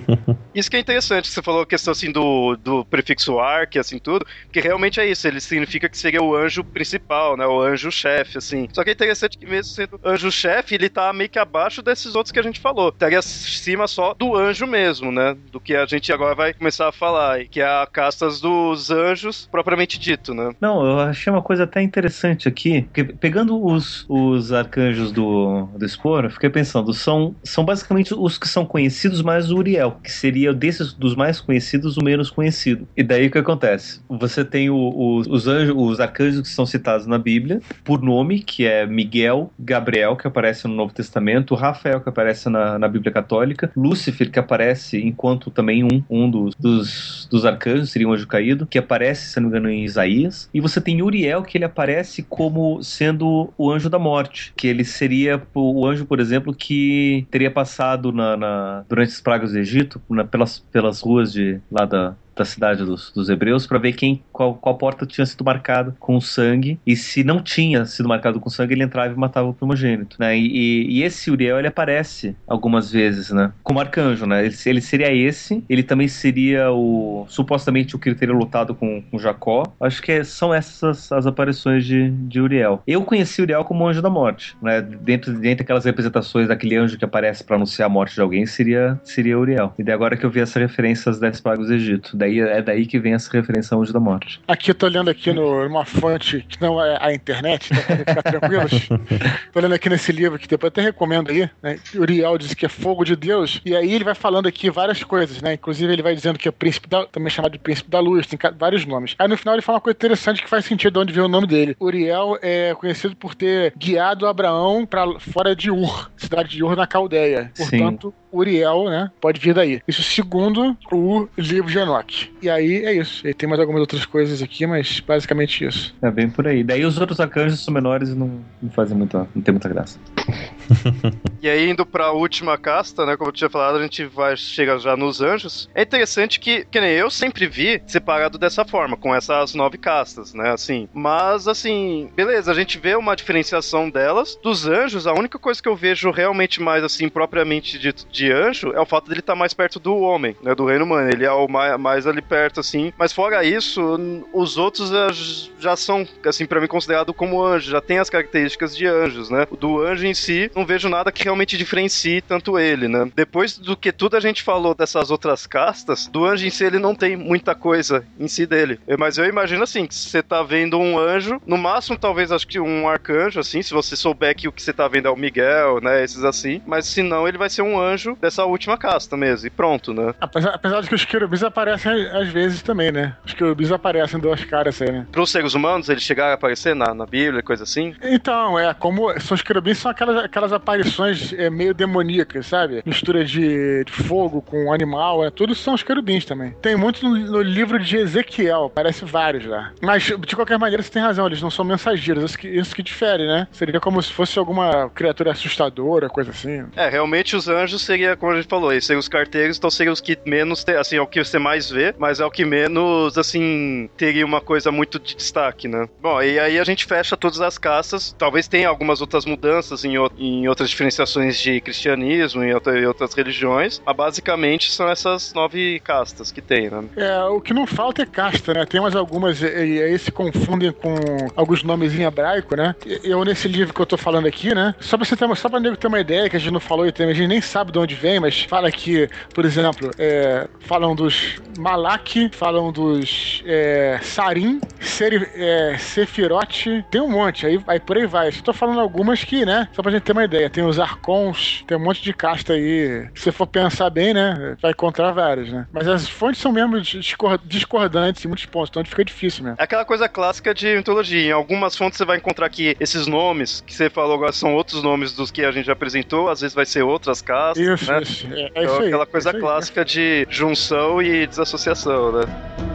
isso que é interessante, você falou a questão assim do, do prefixo arc, assim, tudo, porque realmente é isso, ele significa que seria o anjo principal, né? O anjo-chefe, assim. Só que é interessante que mesmo sendo anjo-chefe, ele tá meio que abaixo desses outros que a gente falou. Estaria acima só do anjo mesmo, né? Do que a gente agora vai começar a falar, que é a castas dos anjos, propriamente dito, né? Não, eu achei uma coisa até interessante aqui, porque pegando os, os arcanjos do, do Spor, eu fiquei pensando, são, são basicamente os que são conhecidos mais o Uriel, que seria desses dos mais conhecidos o menos conhecido. E daí o que acontece? Você tem o, o, os anjos, os arcanjos que são citados na Bíblia, por nome, que é Miguel, Gabriel, que aparece no Novo Testamento, Rafael, que aparece na, na Bíblia Católica, Lúcifer, que aparece enquanto também um, um dos, dos, dos arcanjos, seria um anjo caído, que aparece, se não me engano, em Isaías. E você tem Uriel, que ele aparece como sendo o anjo da morte, que ele seria o anjo, por exemplo, que teria passado na, na durante as pragas do Egito, na, pelas, pelas ruas de lá da, da cidade dos, dos hebreus para ver quem qual, qual porta tinha sido marcada com sangue. E se não tinha sido marcado com sangue ele entrava e matava o primogênito né? E, e esse Uriel ele aparece algumas vezes né? Como arcanjo né? Ele, ele seria esse. Ele também seria o supostamente o que teria lutado com, com Jacó. Acho que são essas as aparições de, de Uriel. Eu conheci Uriel como anjo da morte né? Dentro dentro daquelas representações daquele anjo que aparece para anunciar a morte de alguém seria seria Uriel. E daí agora que eu vi essas referências das pragas do Egito. Daí daí, é daí que vem essa referência ao Anjo da Morte. Aqui eu tô olhando aqui no, numa fonte que não é a internet, então pra ficar tranquilos. tô olhando aqui nesse livro que depois até recomendo aí, né? Uriel diz que é fogo de Deus, e aí ele vai falando aqui várias coisas, né? Inclusive ele vai dizendo que é príncipe da, também chamado de príncipe da luz, tem vários nomes. Aí no final ele fala uma coisa interessante que faz sentido de onde vem o nome dele. Uriel é conhecido por ter guiado Abraão para fora de Ur, cidade de Ur na Caldeia. Portanto, Sim. Uriel, né? Pode vir daí. Isso segundo o livro de Enoch. E aí é isso. E tem mais algumas outras coisas aqui, mas basicamente isso. É bem por aí. Daí os outros arcanjos são menores e não, não fazem muita. não tem muita graça. e aí, indo pra última casta, né? Como eu tinha falado, a gente vai chegar já nos anjos. É interessante que, que nem eu sempre vi separado dessa forma, com essas nove castas, né? Assim. Mas assim, beleza, a gente vê uma diferenciação delas. Dos anjos, a única coisa que eu vejo realmente mais assim, propriamente dito de anjo é o fato dele estar tá mais perto do homem, né? Do reino humano. Ele é o mais, mais ali perto, assim. Mas fora isso, os outros já são, assim, para mim, considerado como anjo. Já tem as características de anjos, né? Do anjo em si, não vejo nada que realmente diferencie tanto ele, né? Depois do que tudo a gente falou dessas outras castas, do anjo em si ele não tem muita coisa em si dele. Mas eu imagino assim, que você tá vendo um anjo, no máximo talvez acho que um arcanjo, assim, se você souber que o que você tá vendo é o Miguel, né? Esses assim. Mas se não, ele vai ser um anjo dessa última casta mesmo. E pronto, né? Apesar, apesar de que os querubins aparecem às vezes também, né? Os querubins aparecem duas caras aí, né? Para os seres humanos, eles chegaram a aparecer na, na Bíblia, coisa assim? Então, é, como são os querubins, são aquelas, aquelas aparições é, meio demoníacas, sabe? Mistura de, de fogo com animal, é, tudo são os querubins também. Tem muito no, no, livro de Ezequiel, parece vários lá. Mas, de qualquer maneira, você tem razão, eles não são mensageiros, isso que, isso que difere, né? Seria como se fosse alguma criatura assustadora, coisa assim. É, realmente os anjos seria, como a gente falou, eles seriam os carteiros, então seriam os que menos, assim, é o que você mais vê, mas é o que menos, assim, teria uma coisa muito de destaque, né? Bom, e aí a gente fecha todas as castas, talvez tenha algumas outras mudanças em, em outras diferenciações de cristianismo e outra, outras religiões, mas basicamente são essas nove castas que tem, né? É, o que não falta é casta, né? Tem mais algumas, e, aí se confundem com alguns nomes em hebraico, né? Eu, nesse livro que eu tô falando aqui, né? Só pra você ter, só pra nego ter uma ideia, que a gente não falou e a gente nem sabe de onde vem, mas fala que, por exemplo, é, falam dos Malak, falam dos é, Sarim, Seri, é, Sefirote, tem um monte, aí, aí por aí vai. Só tô falando algumas que, né? Só pra gente ter uma ideia. Tem os Arcons, tem um monte de casta aí. Se você for pensar bem, né? Vai encontrar várias, né? Mas as fontes são mesmo discordantes em muitos pontos, então fica difícil mesmo. É aquela coisa clássica de mitologia. Em algumas fontes você vai encontrar que esses nomes que você falou agora são outros nomes dos que a gente já apresentou, às vezes vai ser outras castas. Isso, né? É, é então, aquela coisa é clássica de junção e desassociação, né?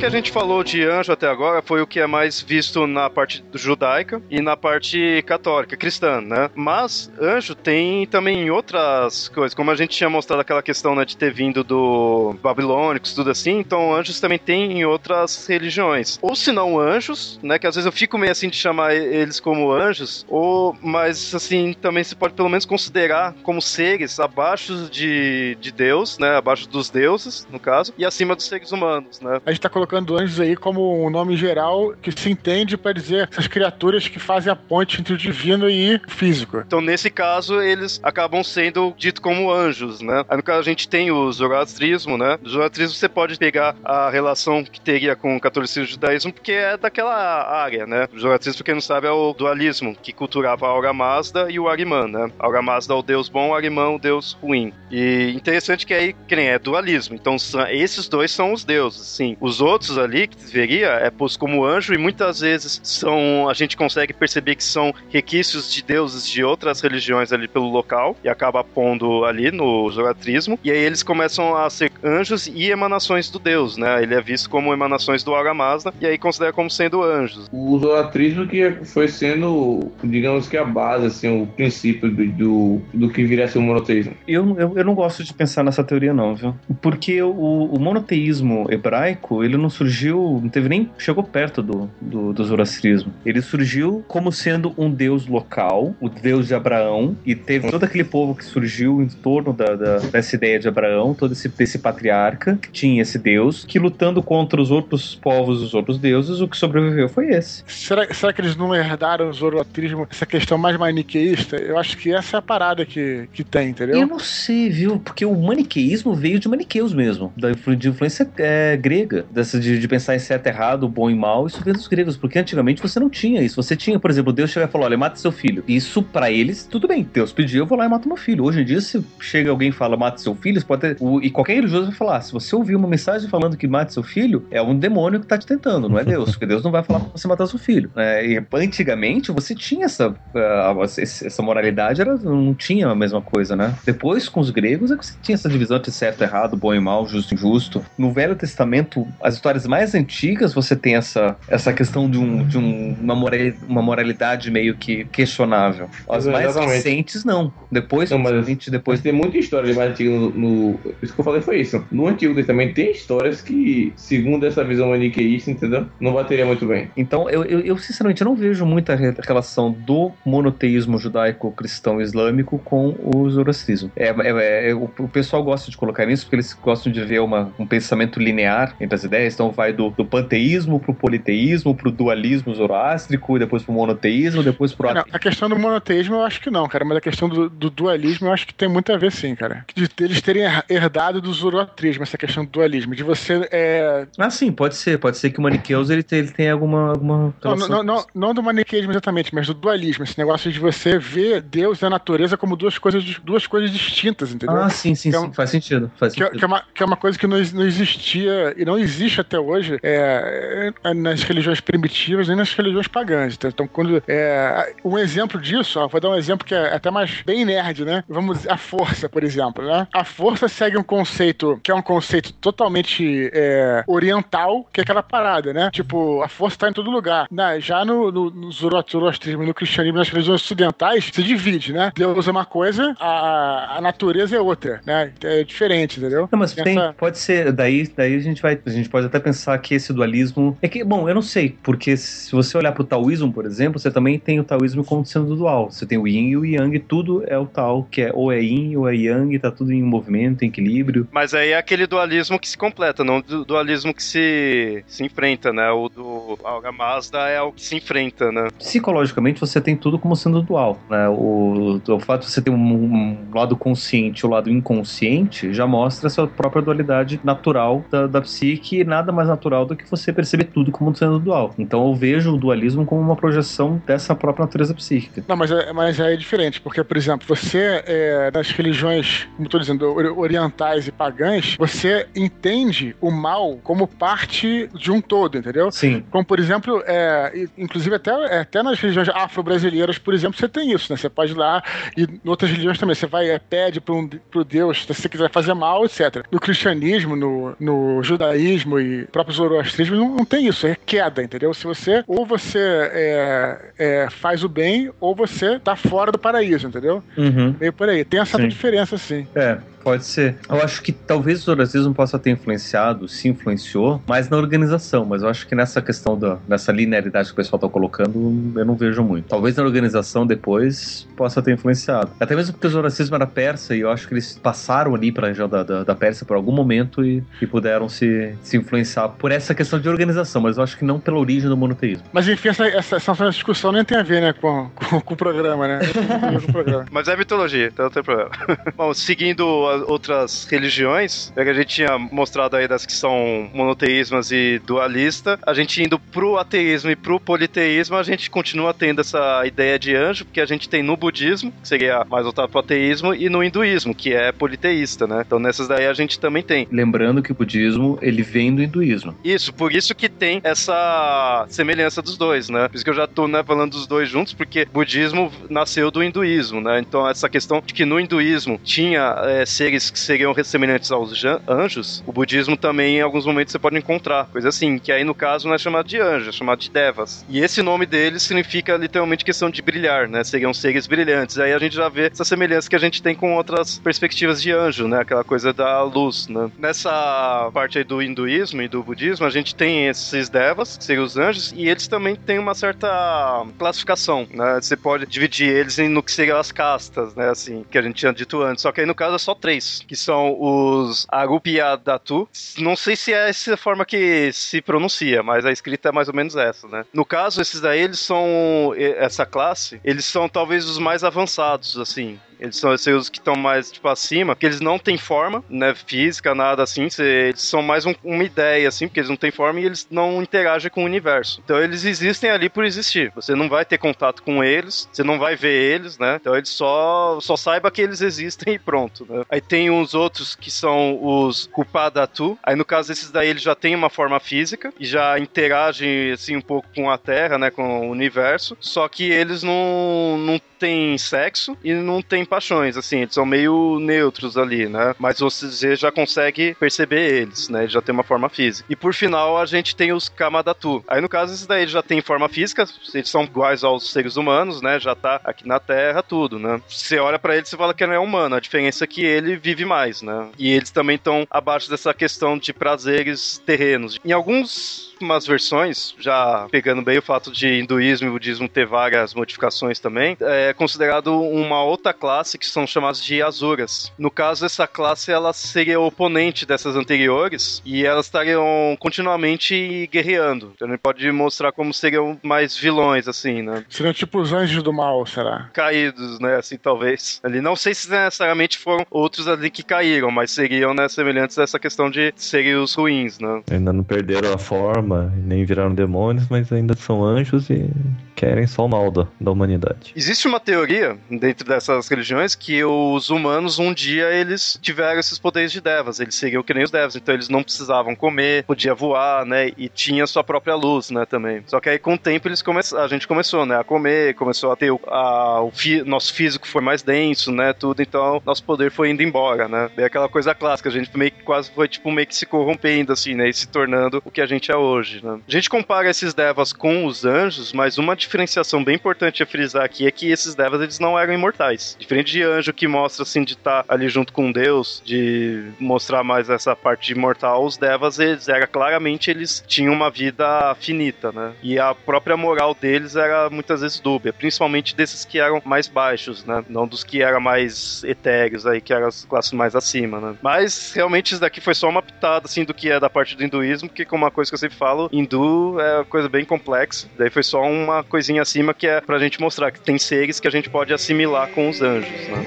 Que a gente falou de anjo até agora foi o que é mais visto na parte judaica e na parte católica, cristã, né? Mas anjo tem também outras coisas, como a gente tinha mostrado aquela questão né, de ter vindo do babilônicos, tudo assim, então anjos também tem em outras religiões. Ou se não anjos, né? Que às vezes eu fico meio assim de chamar eles como anjos, ou mas assim, também se pode pelo menos considerar como seres abaixo de, de Deus, né? Abaixo dos deuses, no caso, e acima dos seres humanos, né? A gente tá colocando colocando anjos aí como um nome geral que se entende para dizer essas criaturas que fazem a ponte entre o divino e o físico. Então, nesse caso, eles acabam sendo ditos como anjos, né? Aí, no caso, a gente tem o zoroastrismo, né? O zoroastrismo você pode pegar a relação que teria com o catolicismo e o judaísmo, porque é daquela área, né? O zoroastrismo, quem não sabe, é o dualismo, que culturava a Aura Mazda e o Ariman, né? A Aura Mazda é o deus bom, o Ariman é o deus ruim. E interessante que aí, que nem é dualismo. Então, esses dois são os deuses, sim. Os outros outros ali que veria é posto como anjo e muitas vezes são a gente consegue perceber que são requisitos de deuses de outras religiões ali pelo local e acaba pondo ali no zoratrismo e aí eles começam a ser anjos e emanações do deus, né? Ele é visto como emanações do Aramazda e aí considera como sendo anjos. O zoratrismo que foi sendo, digamos que a base, assim, o princípio do, do, do que viria a ser o monoteísmo. Eu, eu, eu não gosto de pensar nessa teoria não, viu? Porque o, o monoteísmo hebraico, ele não surgiu, não teve nem, chegou perto do, do, do zoroastrismo. Ele surgiu como sendo um deus local, o deus de Abraão, e teve todo aquele povo que surgiu em torno da, da dessa ideia de Abraão, todo esse, esse patriarca que tinha esse deus, que lutando contra os outros povos, os outros deuses, o que sobreviveu foi esse. Será, será que eles não herdaram o zoroastrismo, essa questão mais maniqueísta? Eu acho que essa é a parada que, que tem, entendeu? Eu não sei, viu? Porque o maniqueísmo veio de maniqueus mesmo, da, de influência é, grega, dessa de, de, pensar em certo errado, bom e mal, isso vem dos gregos, porque antigamente você não tinha isso. Você tinha, por exemplo, Deus chegar e falar: olha, mata seu filho. Isso para eles, tudo bem. Deus pediu, eu vou lá e mato meu filho. Hoje em dia, se chega alguém e fala, mata seu filho, pode ter, o, e qualquer religioso vai falar: se você ouvir uma mensagem falando que mate seu filho, é um demônio que tá te tentando, não é Deus. Porque Deus não vai falar pra você matar seu filho. É, e antigamente você tinha essa, uh, essa moralidade, era, não tinha a mesma coisa, né? Depois, com os gregos, é que você tinha essa divisão entre certo errado, bom e mal, justo e injusto. No Velho Testamento, as histórias mais antigas, você tem essa, essa questão de, um, de um, uma, moralidade, uma moralidade meio que questionável. As mais Exatamente. recentes, não. Depois, não, mas, depois tem muita história mais antiga no, no, Isso que eu falei foi isso. No Antigo Testamento tem histórias que, segundo essa visão maniqueísta, entendeu? Não bateria muito bem. Então, eu, eu, eu sinceramente não vejo muita relação do monoteísmo judaico-cristão islâmico com o zoroastrismo. É, é, é, o, o, pessoal gosta de colocar nisso porque eles gostam de ver uma, um pensamento linear entre as ideias. Então, vai do, do panteísmo pro politeísmo, pro dualismo zoroástrico, depois pro monoteísmo, depois pro. Não, a questão do monoteísmo eu acho que não, cara, mas a questão do, do dualismo eu acho que tem muito a ver sim, cara. De eles terem herdado do zoroastrismo, essa questão do dualismo, de você. É... Ah, sim, pode ser. Pode ser que o maniqueus ele tem, ele tem alguma. alguma não, não, não, não, do maniqueísmo exatamente, mas do dualismo. Esse negócio de você ver Deus e a natureza como duas coisas, duas coisas distintas, entendeu? Ah, sim, sim, é um, sim. Faz sentido. Faz que, é, sentido. Que, é uma, que é uma coisa que não, não existia e não existe até hoje é, é nas religiões primitivas nem nas religiões pagãs. Então, quando. É, um exemplo disso, ó, vou dar um exemplo que é até mais bem nerd, né? Vamos a força, por exemplo, né? A força segue um conceito que é um conceito totalmente é, oriental, que é aquela parada, né? Tipo, a força tá em todo lugar. Na, já no, no, no zoroastrismo, no cristianismo, nas religiões ocidentais, se divide, né? Deus é uma coisa, a, a natureza é outra, né? É diferente, entendeu? Não, mas tem, essa... pode ser, daí, daí a gente vai, a gente pode até pensar que esse dualismo é que, bom, eu não sei, porque se você olhar pro taoísmo, por exemplo, você também tem o taoísmo como sendo dual. Você tem o yin e o yang, tudo é o tal, que é ou é yin ou é yang, tá tudo em movimento, em equilíbrio. Mas aí é aquele dualismo que se completa, não o dualismo que se, se enfrenta, né? O do Alga Mazda é o que se enfrenta, né? Psicologicamente você tem tudo como sendo dual, né? O, o fato de você ter um, um lado consciente e o lado inconsciente já mostra a sua própria dualidade natural da, da psique e nada mais natural do que você perceber tudo como sendo dual. Então eu vejo o dualismo como uma projeção dessa própria natureza psíquica. Não, mas é, mas é diferente, porque, por exemplo, você, é, nas religiões, como estou dizendo, orientais e pagãs, você entende o mal como parte de um todo, entendeu? Sim. Como, por exemplo, é, inclusive até, é, até nas religiões afro-brasileiras, por exemplo, você tem isso, né? Você pode ir lá e em outras religiões também, você vai, é, pede para um, pro Deus, se você quiser fazer mal, etc. No cristianismo, no, no judaísmo e próprio zoroastrismo, não, não tem isso, é queda, entendeu? Se você, ou você é, é, faz o bem, ou você tá fora do paraíso, entendeu? Uhum. Meio por aí. Tem essa sim. diferença, sim. É. Pode ser. Eu acho que talvez o zoroastrismo possa ter influenciado, se influenciou, mais na organização, mas eu acho que nessa questão da, dessa linearidade que o pessoal tá colocando, eu não vejo muito. Talvez na organização depois possa ter influenciado. Até mesmo porque o zoroastrismo era persa e eu acho que eles passaram ali pra região da, da, da Pérsia por algum momento e, e puderam se, se influenciar por essa questão de organização, mas eu acho que não pela origem do monoteísmo. Mas enfim, essa, essa, essa discussão nem tem a ver, né, com, com, com o programa, né? Com o programa. mas é mitologia, então não tem problema. Bom, seguindo outras religiões, é que a gente tinha mostrado aí das que são monoteísmas e dualista, a gente indo pro ateísmo e pro politeísmo, a gente continua tendo essa ideia de anjo, porque a gente tem no budismo, que seria mais voltado pro ateísmo, e no hinduísmo, que é politeísta, né? Então nessas daí a gente também tem. Lembrando que o budismo, ele vem do hinduísmo. Isso, por isso que tem essa semelhança dos dois, né? Por isso que eu já tô né, falando dos dois juntos, porque budismo nasceu do hinduísmo, né? Então essa questão de que no hinduísmo tinha é, seres que seriam semelhantes aos anjos, o budismo também em alguns momentos você pode encontrar. Coisa assim, que aí no caso não é chamado de anjo, é chamado de devas. E esse nome deles significa literalmente questão de brilhar, né? Seriam seres brilhantes. Aí a gente já vê essa semelhança que a gente tem com outras perspectivas de anjo, né? Aquela coisa da luz, né? Nessa parte aí do hinduísmo e do budismo, a gente tem esses devas, que seriam os anjos, e eles também têm uma certa classificação, né? Você pode dividir eles no que seriam as castas, né? Assim, que a gente tinha dito antes. Só que aí no caso é só três que são os Arupiadatu. Não sei se é essa forma que se pronuncia, mas a escrita é mais ou menos essa, né? No caso, esses daí, eles são, essa classe, eles são talvez os mais avançados, assim, Eles são seres que estão mais, tipo, acima, que eles não têm forma, né, física, nada assim. Eles são mais um, uma ideia, assim, porque eles não têm forma e eles não interagem com o universo. Então eles existem ali por existir. Você não vai ter contato com eles, você não vai ver eles, né? Então eles só, só saiba que eles existem e pronto, né? Aí tem uns outros que são os Kupadatu. Aí no caso desses daí eles já têm uma forma física e já interagem, assim, um pouco com a Terra, né, com o universo. Só que eles não, não têm sexo e não têm paixões, assim, eles são meio neutros ali, né? Mas você já consegue perceber eles, né? Eles já tem uma forma física. E por final a gente tem os Kamadatu. Aí no caso esses daí já tem forma física, eles são iguais aos seres humanos, né? Já tá aqui na Terra, tudo, né? Você olha para ele e fala que ele é humano, a diferença é que ele vive mais, né? E eles também estão abaixo dessa questão de prazeres terrenos. Em alguns umas versões, já pegando bem o fato de hinduísmo e budismo ter várias modificações também, é considerado uma outra classe que são chamadas de Asuras. No caso, essa classe ela seria oponente dessas anteriores e elas estariam continuamente guerreando. Então ele pode mostrar como seriam mais vilões, assim, né? Seriam tipo os anjos do mal, será? Caídos, né? Assim, talvez. Ali não sei se necessariamente foram outros ali que caíram, mas seriam, né, semelhantes a essa questão de serem os ruins, né? Ainda não perderam a forma, nem viraram demônios, mas ainda são anjos e querem só o mal da, da humanidade. Existe uma teoria dentro dessas religiões que os humanos um dia eles tiveram esses poderes de devas, eles seguiam que nem os devas, então eles não precisavam comer, podia voar, né, e tinha sua própria luz, né, também. Só que aí com o tempo eles come... a gente começou, né, a comer, começou a ter o, a, o fi... nosso físico foi mais denso, né, tudo, então nosso poder foi indo embora, né. É aquela coisa clássica, a gente meio que quase foi tipo meio que se corrompendo assim, né, e se tornando o que a gente é hoje, né. A gente compara esses devas com os anjos, mas uma diferenciação bem importante a frisar aqui é que esses devas eles não eram imortais. Diferente de anjo que mostra assim de estar tá ali junto com Deus, de mostrar mais essa parte imortal, os devas eles era claramente eles tinham uma vida finita, né? E a própria moral deles era muitas vezes dúbia, principalmente desses que eram mais baixos, né? Não dos que eram mais etéreos aí, que eram as classes mais acima, né? Mas realmente isso daqui foi só uma pitada assim do que é da parte do hinduísmo, porque como uma coisa que eu sempre falo, hindu é uma coisa bem complexa. Daí foi só uma coisinha acima que é pra gente mostrar que tem seres que a gente pode assimilar com os anjos, né?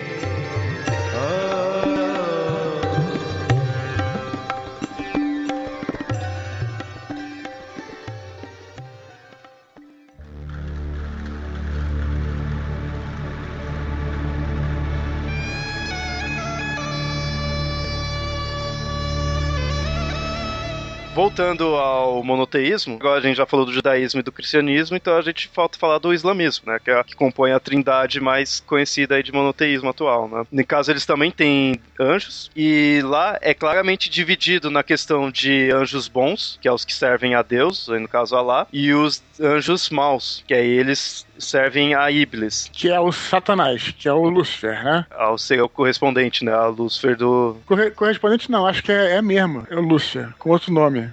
Voltando ao monoteísmo, agora a gente já falou do judaísmo e do cristianismo, então a gente falta falar do islamismo, né? Que é que compõe a trindade mais conhecida aí de monoteísmo atual, né? No caso, eles também têm anjos, e lá é claramente dividido na questão de anjos bons, que é os que servem a Deus, aí no caso Alá, e os anjos maus, que aí eles servem a Iblis. Que é o Satanás, que é o Lúcifer, né? Ao ser o correspondente, né? A Lúcifer do. Corre correspondente não, acho que é, é mesmo. É o Lúcifer, com outro nome.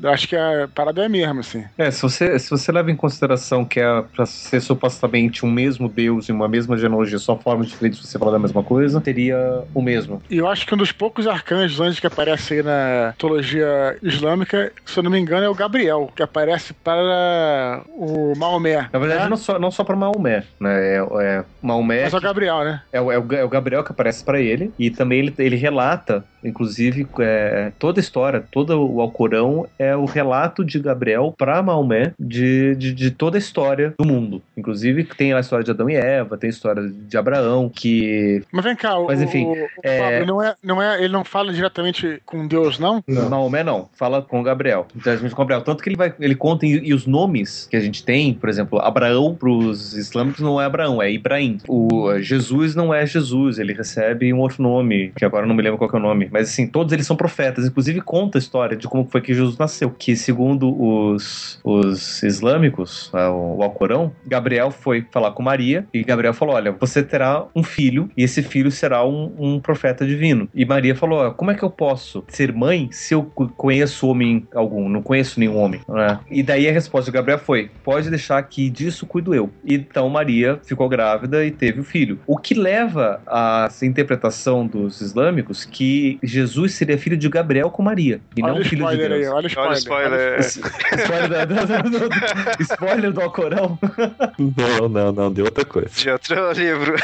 Eu acho que a parada é mesmo, assim. É, se você, se você leva em consideração que é pra ser supostamente um mesmo Deus e uma mesma genealogia, só forma diferente de você falar da mesma coisa, teria o mesmo. E eu acho que um dos poucos arcanjos antes que aparece aí na mitologia islâmica, se eu não me engano, é o Gabriel, que aparece para o Maomé. Na verdade, né? não só, não só para Maomé, né? É, é Maomé. Mas é o Gabriel, né? É, o- é, o, é o Gabriel que aparece para ele, e também ele, ele relata, inclusive, é, toda a história, todo o Alcorão é o relato de Gabriel para Maomé de, de, de toda a história do mundo. Inclusive, tem a história de Adão e Eva, tem a história de Abraão, que Mas vem cá, o, Mas, enfim, o, o é- Pablo, não é, não é, ele não fala diretamente com Deus, não? Maomé não, fala com Gabriel. Então, com Gabriel. Tanto que ele vai, ele conta, e, e os nomes que a gente tem, por exemplo, Abraão pros islâmicos não é Abraão, é Ibrahim. O Jesus não é Jesus, ele recebe um outro nome, que agora eu não me lembro qual que é o nome. Mas assim, todos eles são profetas. Inclusive conta a história de como foi que Jesus nasceu. Que segundo os, os islâmicos, ah, o, Alcorão, Gabriel foi falar com Maria e Gabriel falou: Olha, você terá um filho e esse filho será um, um profeta divino. E Maria falou: "Ó, Como é que eu posso ser mãe se eu co- conheço homem algum? Não conheço nenhum homem. né? E daí a resposta de Gabriel foi: Pode deixar que disso cuido eu. Então Maria ficou grávida e teve o filho. O que leva a essa interpretação dos islâmicos que Jesus seria filho de Gabriel com Maria e olha não filho de Deus. aí, olha o Olha o spoiler. spoiler, do, do, do, spoiler do Alcorão? Não, não, não, de outra coisa. De outro livro.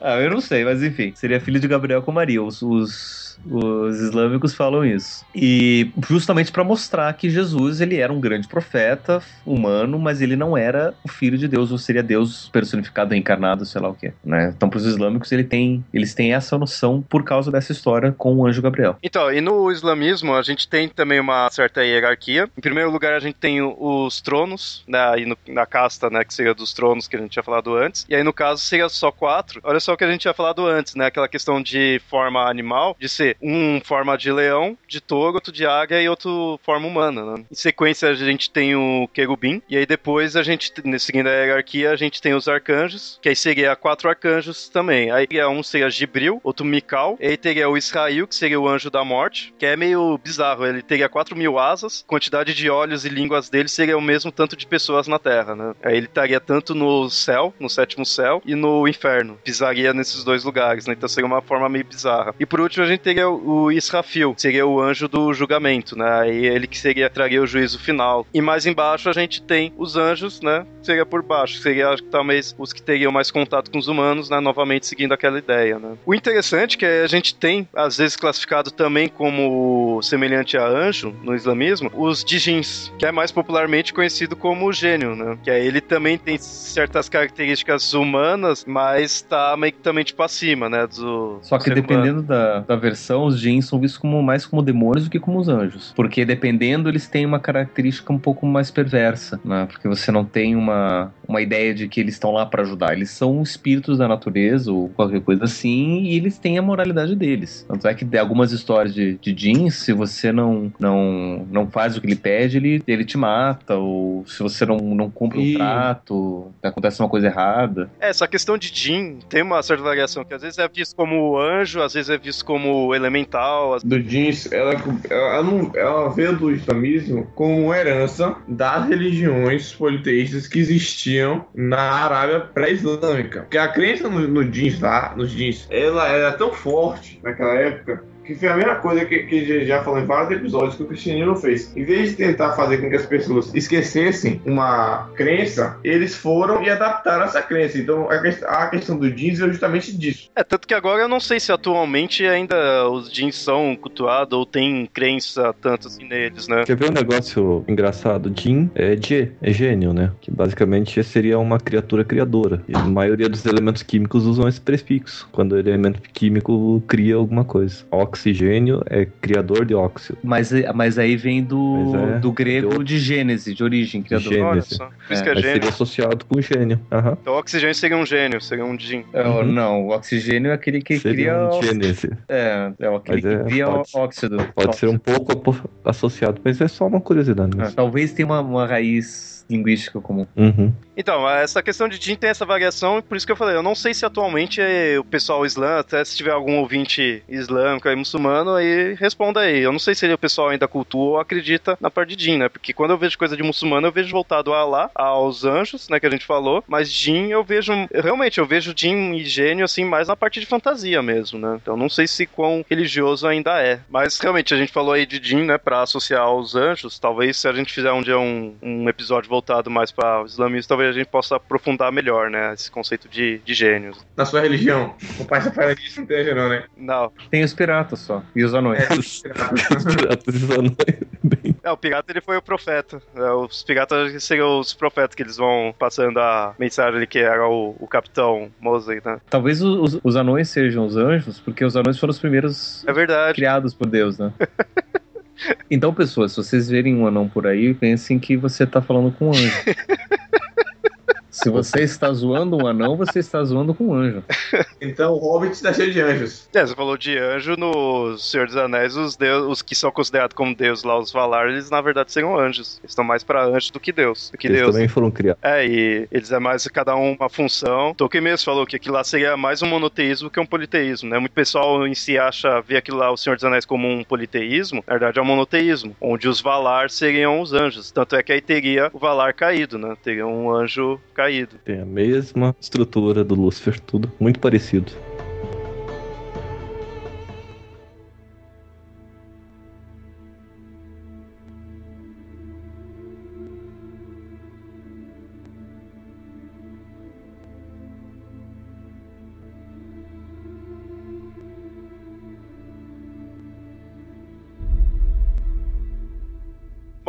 ah, eu não sei, mas enfim. Seria filho de Gabriel com Maria. Os, os os islâmicos falam isso. E justamente para mostrar que Jesus ele era um grande profeta humano, mas ele não era o filho de Deus, ou seria Deus personificado, encarnado, sei lá o que. Né? Então, para os islâmicos, ele tem, eles têm essa noção por causa dessa história com o anjo Gabriel. Então, e no islamismo, a gente tem também uma certa hierarquia. Em primeiro lugar, a gente tem os tronos, né, aí no, na casta, né, que seria dos tronos que a gente tinha falado antes. E aí, no caso, seria só quatro. Olha só o que a gente tinha falado antes, né? Aquela questão de forma animal, de ser um forma de leão, de touro, outro de águia e outro forma humana, né? Em sequência a gente tem o querubim, e aí depois a gente, seguindo a hierarquia, a gente tem os arcanjos, que aí seria quatro arcanjos também. Aí um seria Gibril, outro Mikal, e aí teria o Israel, que seria o anjo da morte, que é meio bizarro, ele teria quatro mil asas, quantidade de olhos e línguas dele seria o mesmo tanto de pessoas na Terra, né? Aí ele estaria tanto no céu, no sétimo céu, e no inferno. Pisaria nesses dois lugares, né? Então seria uma forma meio bizarra. E por último a gente teria o Israfil, seria o anjo do julgamento, né? E ele que seria traria o juízo final. E mais embaixo a gente tem os anjos, né? Seria por baixo, seria talvez os que teriam mais contato com os humanos, né? Novamente seguindo aquela ideia, né? O interessante é que a gente tem, às vezes classificado também como semelhante a anjo no islamismo, os djins, que é mais popularmente conhecido como o gênio, né? Que aí ele também tem certas características humanas, mas tá meio que também tipo acima, né? Do Só que dependendo da, da versão, os djins são vistos como, mais como demônios do que como os anjos. Porque dependendo, eles têm uma característica um pouco mais perversa, né? Porque você não tem uma, uma ideia de que eles estão lá para ajudar. Eles são espíritos da natureza ou qualquer coisa assim, e eles têm a moralidade deles. Tanto é que de algumas histórias de, de jeans, se você não, não, não faz o que ele pede, ele, ele te mata, ou se você não, não cumpre o um trato, acontece uma coisa errada. É, essa questão de Jin tem uma certa variação, que às vezes é visto como anjo, às vezes é visto como elemental, do jeans, ela, ela, não, ela veio do islamismo como herança das religiões politeístas que existiam na Arábia pré-islâmica. Porque a crença no, no jeans lá, nos jeans, ela era tão forte naquela época que foi a mesma coisa que, que já falou em vários episódios que o cristianismo fez. Em vez de tentar fazer com que as pessoas esquecessem uma crença, eles foram e adaptaram essa crença. Então a, questão do jeans é justamente disso. É, tanto que agora eu não sei se atualmente ainda os jeans são cultuados ou tem crença tanto assim neles, né? Quer ver um negócio engraçado? Jin é G, é gênio, né? Que basicamente seria uma criatura criadora. E a maioria dos elementos químicos usam esse prefixo, quando o elemento químico cria alguma coisa. Ox oxigênio é criador de óxido. Mas, mas aí vem do, é, do grego de gênese, de origem, criador. Gênese. Por isso é. que é gênio. seria associado com gênio. Uhum. Então o oxigênio seria um gênio, seria um gin. É, uhum. Não, o oxigênio é aquele que seria cria... Um gênese. É, é aquele mas que é, cria pode, óxido. Pode óxido. ser um pouco associado, mas é só uma curiosidade. É, talvez tenha uma, uma raiz linguística comum. Uhum. Então, essa questão de Jin tem essa variação, por isso que eu falei, eu não sei se atualmente é o pessoal islã, até se tiver algum ouvinte islâmico aí, muçulmano, aí responda aí. Eu não sei se o pessoal ainda cultua ou acredita na parte de Jin, né? Porque quando eu vejo coisa de muçulmano, eu vejo voltado a Allah, aos anjos, né, que a gente falou, mas Jin eu vejo, realmente, eu vejo Jin e gênio, assim, mais na parte de fantasia mesmo, né? Então não sei se quão religioso ainda é. Mas realmente, a gente falou aí de Jin, né, pra associar aos anjos, talvez se a gente fizer um dia um, um episódio voltado mais para o islamismo, talvez a gente possa aprofundar melhor, né? Esse conceito de, de gênios. Na sua religião, o pai separa disso, não tem, não, né? Não. Tem os piratas só. E os anões. É, os piratas e os anões. É, o pirata ele foi o profeta. É, os piratas seriam os profetas que eles vão passando a mensagem ali que era o, o capitão Mosey, né? Talvez os, os anões sejam os anjos, porque os anões foram os primeiros é verdade. criados por Deus, né? Então, pessoas, se vocês verem um anão por aí, pensem que você tá falando com um anjo. Se você está zoando um anão, você está zoando com um anjo. Então o Hobbit está cheio de anjos. É, você falou de anjo no Senhor dos Anéis, os, deus, os que são considerados como Deus lá, os Valar, eles na verdade seriam anjos. Eles estão mais para anjos do que Deus. Do que eles Deus. também foram criados. É, e eles é mais cada um uma função. Tolkien mesmo falou que aquilo lá seria mais um monoteísmo que um politeísmo, né? Muito pessoal em si acha, vê aquilo lá, o Senhor dos Anéis, como um politeísmo. Na verdade é um monoteísmo, onde os Valar seriam os anjos. Tanto é que aí teria o Valar caído, né? Teria um anjo caído. Tem a mesma estrutura do Lucifer, tudo muito parecido.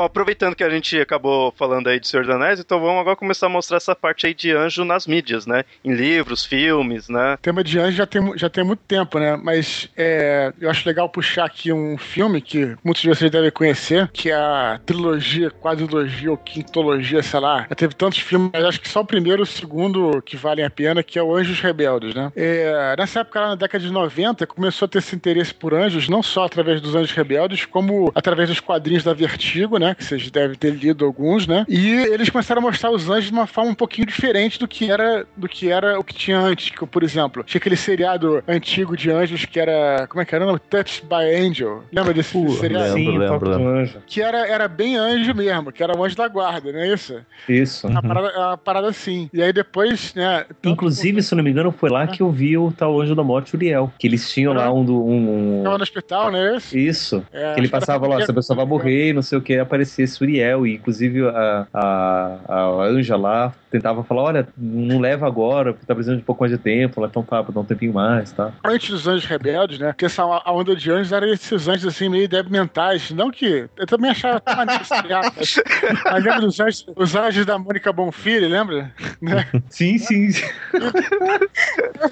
Bom, aproveitando que a gente acabou falando aí de Senhor dos Anéis, então vamos agora começar a mostrar essa parte aí de anjo nas mídias, né? Em livros, filmes, né? O tema de anjo já tem, já tem muito tempo, né? Mas é, eu acho legal puxar aqui um filme que muitos de vocês devem conhecer, que é a trilogia, quadrilogia ou quintologia, sei lá. Já teve tantos filmes, mas acho que só o primeiro e o segundo que valem a pena, que é o Anjos Rebeldes, né? É, nessa época, na década de 90, começou a ter esse interesse por anjos, não só através dos Anjos Rebeldes, como através dos quadrinhos da Vertigo, né? Que vocês devem ter lido alguns, né? E eles começaram a mostrar os anjos de uma forma um pouquinho diferente do que era do que era o que tinha antes. Que, por exemplo, tinha aquele seriado antigo de anjos que era. Como é que era? Não, Touched by Angel. Lembra desse Uh, seriado? lembro, Sim, lembro, lembro. Anjo. Que era, era bem anjo mesmo, que era o anjo da guarda, não é isso? Isso. Uma, parada, uma parada assim. E aí depois, né? Inclusive, se eu não me engano, foi lá que eu vi o tal Anjo da Morte, Uriel. Que eles tinham lá um. do- um, Tava um... no hospital, né? Esse? Isso. É, Que ele passava lá, essa pessoa vai morrer e não sei o que, aparecia esse Uriel. E inclusive a, a, a anja lá tentava falar: olha, não leva agora, porque tá precisando de um pouco mais de tempo. Ela então tá, pra dar um tempinho mais, tá? Antes dos anjos rebeldes, né? Porque essa, a onda de anjos era esses anjos assim, meio mentais. Não que. Eu também achava maneiro seriado, mas, lembra dos anjos, os anjos da Mônica Bonfilho, lembra? Né? Sim, sim.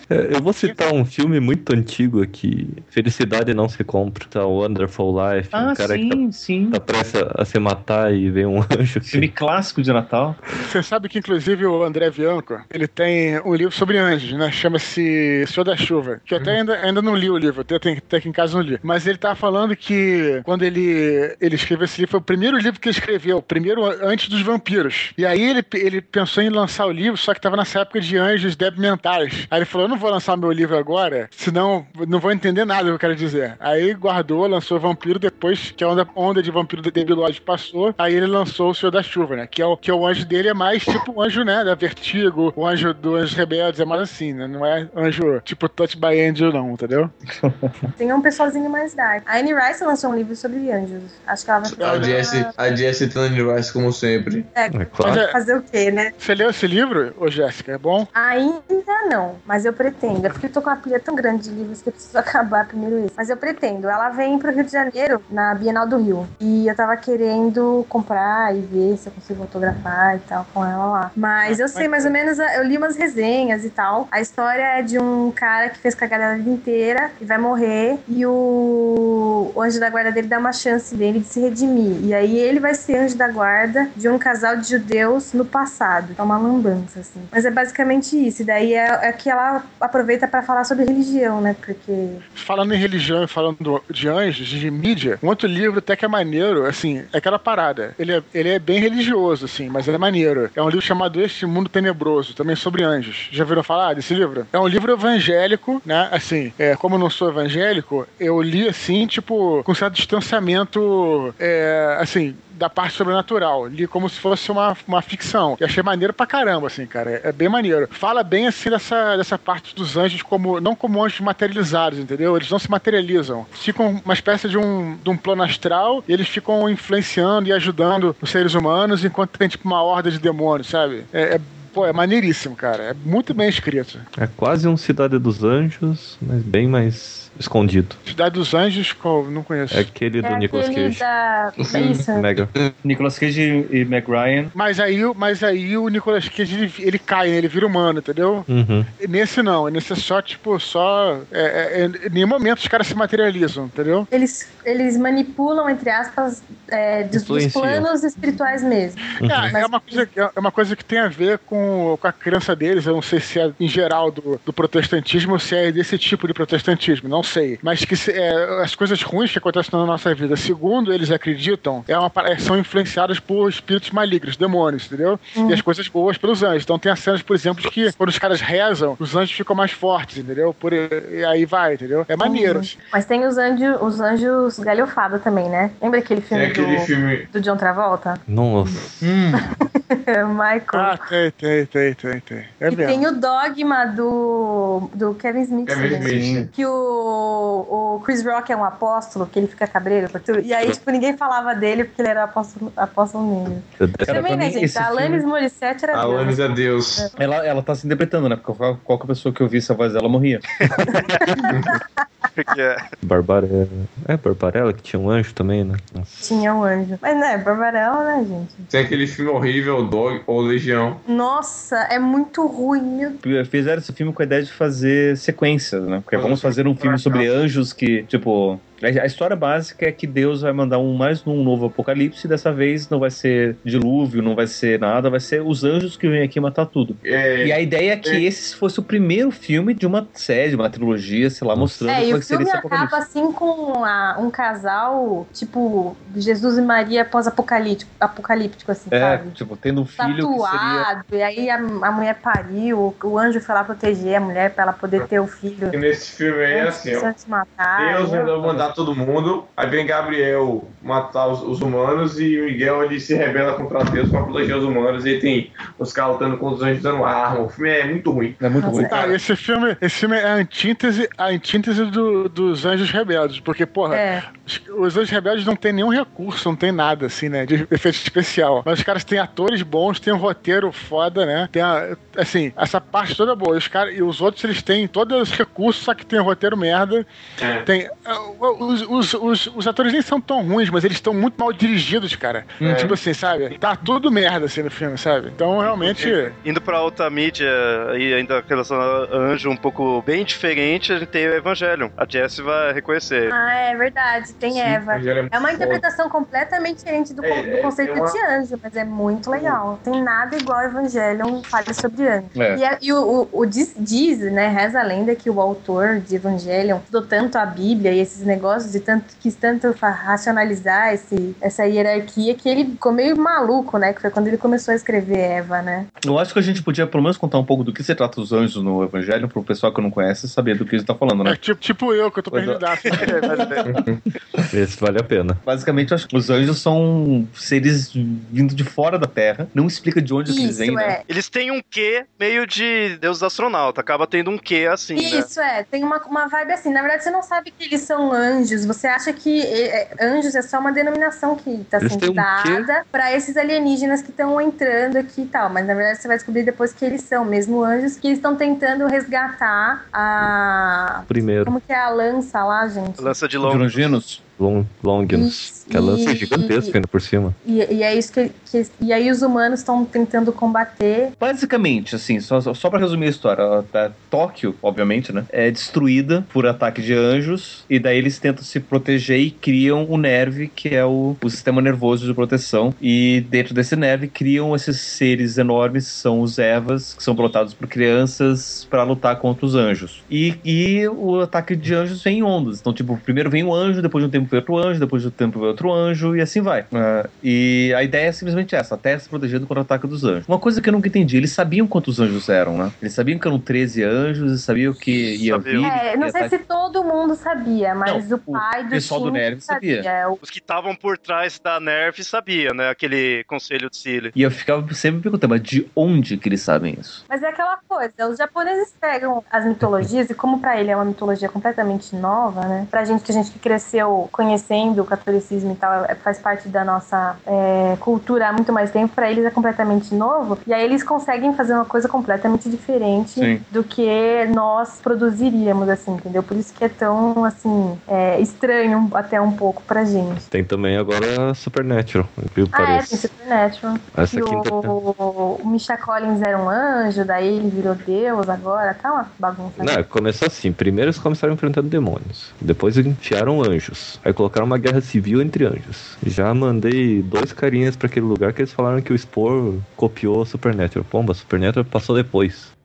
É, eu vou citar um filme muito antigo aqui, Felicidade Não Se Compra, tá? Wonderful Life, Ah, um cara que sim, sim. tá, tá prestes a se matar e vem um anjo Filme que... clássico de Natal. Você sabe que, inclusive, o André Bianco, ele tem um livro sobre anjos, né? Chama-se Senhor da Chuva. Que eu até ainda, ainda não li o livro, até, tem, até aqui em casa não li. Mas ele tá falando que quando ele, ele escreveu esse livro, foi o primeiro livro que ele escreveu, o primeiro antes dos vampiros. E aí ele, ele pensou em lançar o livro, só que tava nessa época de anjos débil mentais. Aí ele falou: Eu não vou lançar meu livro agora, senão não vou entender nada do que eu quero dizer. Aí guardou, lançou o Vampiro, depois que a onda, onda de vampiro de passou, aí ele lançou o Senhor da Chuva, né? Que é o, que é o anjo dele é mais tipo o anjo, né? Da Vertigo, o anjo do Anjos Rebeldes, é mais assim, né? Não é anjo tipo Touch by Angel, não, entendeu? Tem um pessoalzinho mais dark. A Anne Rice lançou um livro sobre anjos. Acho que ela vai A Jessie, a Jessie Tony Rice, como sempre. É, É claro. Fazer o quê, né? Você leu esse livro, ô Jéssica? É bom? Ainda não, mas eu pretendo. É porque eu tô com uma pilha tão grande de livros que eu preciso acabar primeiro esse. Mas eu pretendo. Ela vem pro Rio de Janeiro, na Bienal do Rio. E eu tava querendo comprar e ver se eu consigo autografar e tal com ela lá. Mas eu sei mais ou menos, eu li umas resenhas e tal. A história é de um cara que fez cagada a vida inteira e vai morrer. E o, o anjo da guarda dele dá uma chance dele de se redimir. E aí ele vai ser anjo da guarda de um casal de judeus no passado. É uma lambança, assim. Mas é basicamente isso. E daí é, é que ela aproveita pra falar sobre religião, né? Porque. Falando em religião e falando de anjos, de mídia, um outro livro até que é maneiro, assim, é aquela parada. Ele é, ele é bem religioso, assim, mas é maneiro. É um livro chamado Este Mundo Tenebroso, também sobre anjos. Já viram falar desse livro? É um livro evangélico, né? Assim, é, como eu não sou evangélico, eu li assim, tipo, com certo distanciamento, é, assim, da parte sobrenatural. Li como se fosse uma, uma ficção. E achei maneiro pra caramba, assim, cara. É bem maneiro. Fala bem, assim, dessa, dessa parte dos anjos como... Não como anjos materializados, entendeu? Eles não se materializam. Ficam uma espécie de um, de um plano astral e eles ficam influenciando e ajudando os seres humanos enquanto tem, tipo, uma horda de demônios, sabe? É... é Pô, é maneiríssimo, cara. É muito bem escrito. É quase um Cidade dos Anjos, mas bem mais escondido. Cidade dos Anjos, qual? Não conheço. É aquele do é Nicolas aquele Cage. da. Isso. Mega. Nicolas Cage e Meg Ryan. Mas aí, mas aí o Nicolas Cage, ele, ele cai, né? ele vira humano, entendeu? Uhum. Nesse não, nesse é só, tipo, só. É, é, é, em nenhum momento os caras se materializam, entendeu? Eles, eles manipulam, entre aspas, é, dos, dos planos espirituais mesmo. É, é, uma coisa, que- é uma coisa que tem a ver com, com a crença deles. Eu não sei se é em geral do, do protestantismo ou se é desse tipo de protestantismo, não sei. Mas que se- é, as coisas ruins que acontecem na nossa vida, segundo eles acreditam, é uma, par- são influenciadas por espíritos malignos, demônios, entendeu? E as coisas boas pelos anjos. Então tem as cenas, por exemplo, de que quando os caras rezam, os anjos ficam mais fortes, entendeu? Por, e aí vai, entendeu? É maneiro. assim. Mas tem os anjos, os anjos galhofada também, né? Lembra aquele filme, É aquele do, filme. do John Travolta? Nossa. Michael. Ah, tem, tem, tem, tem, tem. É e mesmo. tem o dogma do, do Kevin Smith. Kevin? Smith. Que o, o Chris Rock é um apóstolo, que ele fica cabreiro por tudo. E aí, tipo, ninguém falava dele porque ele era apóstolo, apóstolo negro. Cara, Também, pra né, mim, gente? A filme- Alanis Morissette era Deus. Alanis é Deus. Ela, ela tá se interpretando, né? Porque qual- qualquer pessoa que eu visse a voz dela morria. que é? Barbarella. É, Barbarella, que tinha um anjo também, né? Nossa. Tinha um anjo. Mas né, Barbarella, né, gente? Tem aquele filme horrível, Dog ou Legião. Nossa, é muito ruim. Fizeram esse filme com a ideia de fazer sequências, né? Porque vamos fazer um filme sobre anjos que, tipo, a história básica é que Deus vai mandar um mais um novo apocalipse, e dessa vez não vai ser dilúvio, não vai ser nada, vai ser os anjos que vêm aqui matar tudo. É, e a ideia é que é. esse fosse o primeiro filme de uma série, de uma trilogia, sei lá, mostrando é, como é que seria esse apocalipse. acaba assim com a, um casal, tipo, Jesus e Maria pós-apocalíptico, apocalíptico, assim, é, sabe? tipo, tendo um filho Tatuado, seria... e aí a, a, mulher pariu, o anjo foi lá proteger a mulher pra ela poder ter o filho. E nesse filme aí é assim, ó, matar, Deus resolveu mandar matar todo mundo. Aí vem Gabriel matar os, os, humanos e o Miguel ele se rebela contra Deus para proteger os humanos. E tem os caras lutando com os anjos dando arma. O filme é muito ruim. É muito ruim. Esse filme, esse filme é a antítese, a antítese do, dos anjos rebeldes. Porque, porra, é. os, os, anjos rebeldes não tem nenhum recurso, não tem nada, assim, né? De efeito especial. Mas os caras têm atores bons, tem um roteiro foda, né? Tem a, assim, essa parte toda boa. Os cara, e os outros, eles têm todos os recursos, só que tem um roteiro merda. É. Tem. Os, os, os, os, atores nem são tão ruins, mas eles estão muito mal dirigidos, cara. É. Tipo assim, sabe? Tá tudo merda assim no filme, sabe? Então, realmente. Indo pra outra mídia e ainda relacionada a Anjo um pouco bem diferente, a gente tem o Evangelho. A Jessie vai reconhecer. Ah, é verdade. Tem Sim, Eva. É, é, uma interpretação completamente diferente do, é, do é, conceito uma... de anjo, mas é muito legal. Não tem nada igual ao Evangelho fale sobre anjo. É. E, a, e, o, o, o diz, diz, né, reza a lenda que o autor de Evangelion estudou tanto a Bíblia e esses negócios e tanto, quis tanto racionalizar esse, essa hierarquia que ele ficou meio maluco, né? Que foi quando ele começou a escrever Eva, né? Eu acho que a gente podia pelo menos contar um pouco do que se trata os anjos no Evangelho, pro pessoal que não conhece saber do que ele tá falando, né? É, tipo, tipo eu, que eu tô perdido. Esse vale a pena. Basicamente, eu acho que os anjos são seres vindo de fora da Terra. Não explica de onde Isso, eles vêm, né? é. né? Eles têm um quê meio de deus astronauta. Acaba tendo um quê assim, né? Isso, né? é. Tem uma, uma vibe assim. Na verdade, você não sabe que eles são anjos. Você acha que é, anjos é só uma denominação que está sendo dada para esses alienígenas que estão entrando aqui e tal. Mas na verdade você vai descobrir depois que eles são mesmo anjos, que eles estão tentando resgatar a. Primeiro. Como que é a lança lá, gente? Lança de Longinos. Long, Longinus. Que a lança é gigantesca ainda por cima. E, e é isso que, que, E aí os humanos estão tentando combater. Basicamente, assim, só, só para resumir a história, a, Tóquio, obviamente, né? É destruída por ataque de anjos. E daí eles tentam se proteger e criam o Nerve, que é o, o sistema nervoso de proteção. E dentro desse Nerve criam esses seres enormes, são os Evas, que são pilotados por crianças para lutar contra os anjos. E, e o ataque de anjos vem em ondas. Então, tipo, primeiro vem um anjo, depois de um tempo vem outro anjo, depois do tempo vem outro anjo, e assim vai. Uh, e a ideia é simplesmente essa: a Terra se protegendo contra o ataque dos anjos. Uma coisa que eu nunca entendi: eles sabiam quantos anjos eram, né? Eles sabiam que eram 13 anjos, e sabiam que ia vir. É, não sei se todo mundo sabia, mas não, o pai do pessoal do Nerv sabia. sabia. Os que estavam por trás da Nerv sabiam, né? Aquele conselho de Cile. E eu ficava sempre me perguntando, mas de onde que eles sabem isso? Mas é aquela coisa: os japoneses pegam as mitologias, e como para ele é uma mitologia completamente nova, né? Pra gente que a gente que cresceu conhecendo o catolicismo e tal, é, faz parte da nossa é, cultura há muito mais tempo, para eles é completamente novo. E aí eles conseguem fazer uma coisa completamente diferente Sim. do que nós produziríamos, assim, entendeu? Por isso que é tão, assim, é, estranho até um pouco pra gente. Tem também agora Supernatural, incrível ah, parece. é, tem Supernatural. Essa quinta... o, o Misha Collins era um anjo, daí ele virou Deus agora, tá uma bagunça. Não, começou assim. Primeiro eles começaram enfrentando demônios. Depois enfiaram anjos. Aí colocaram uma guerra civil entre anjos. Já mandei dois carinhas para aquele lugar que eles falaram que o Spore copiou Supernatural. Pomba, Supernatural passou depois.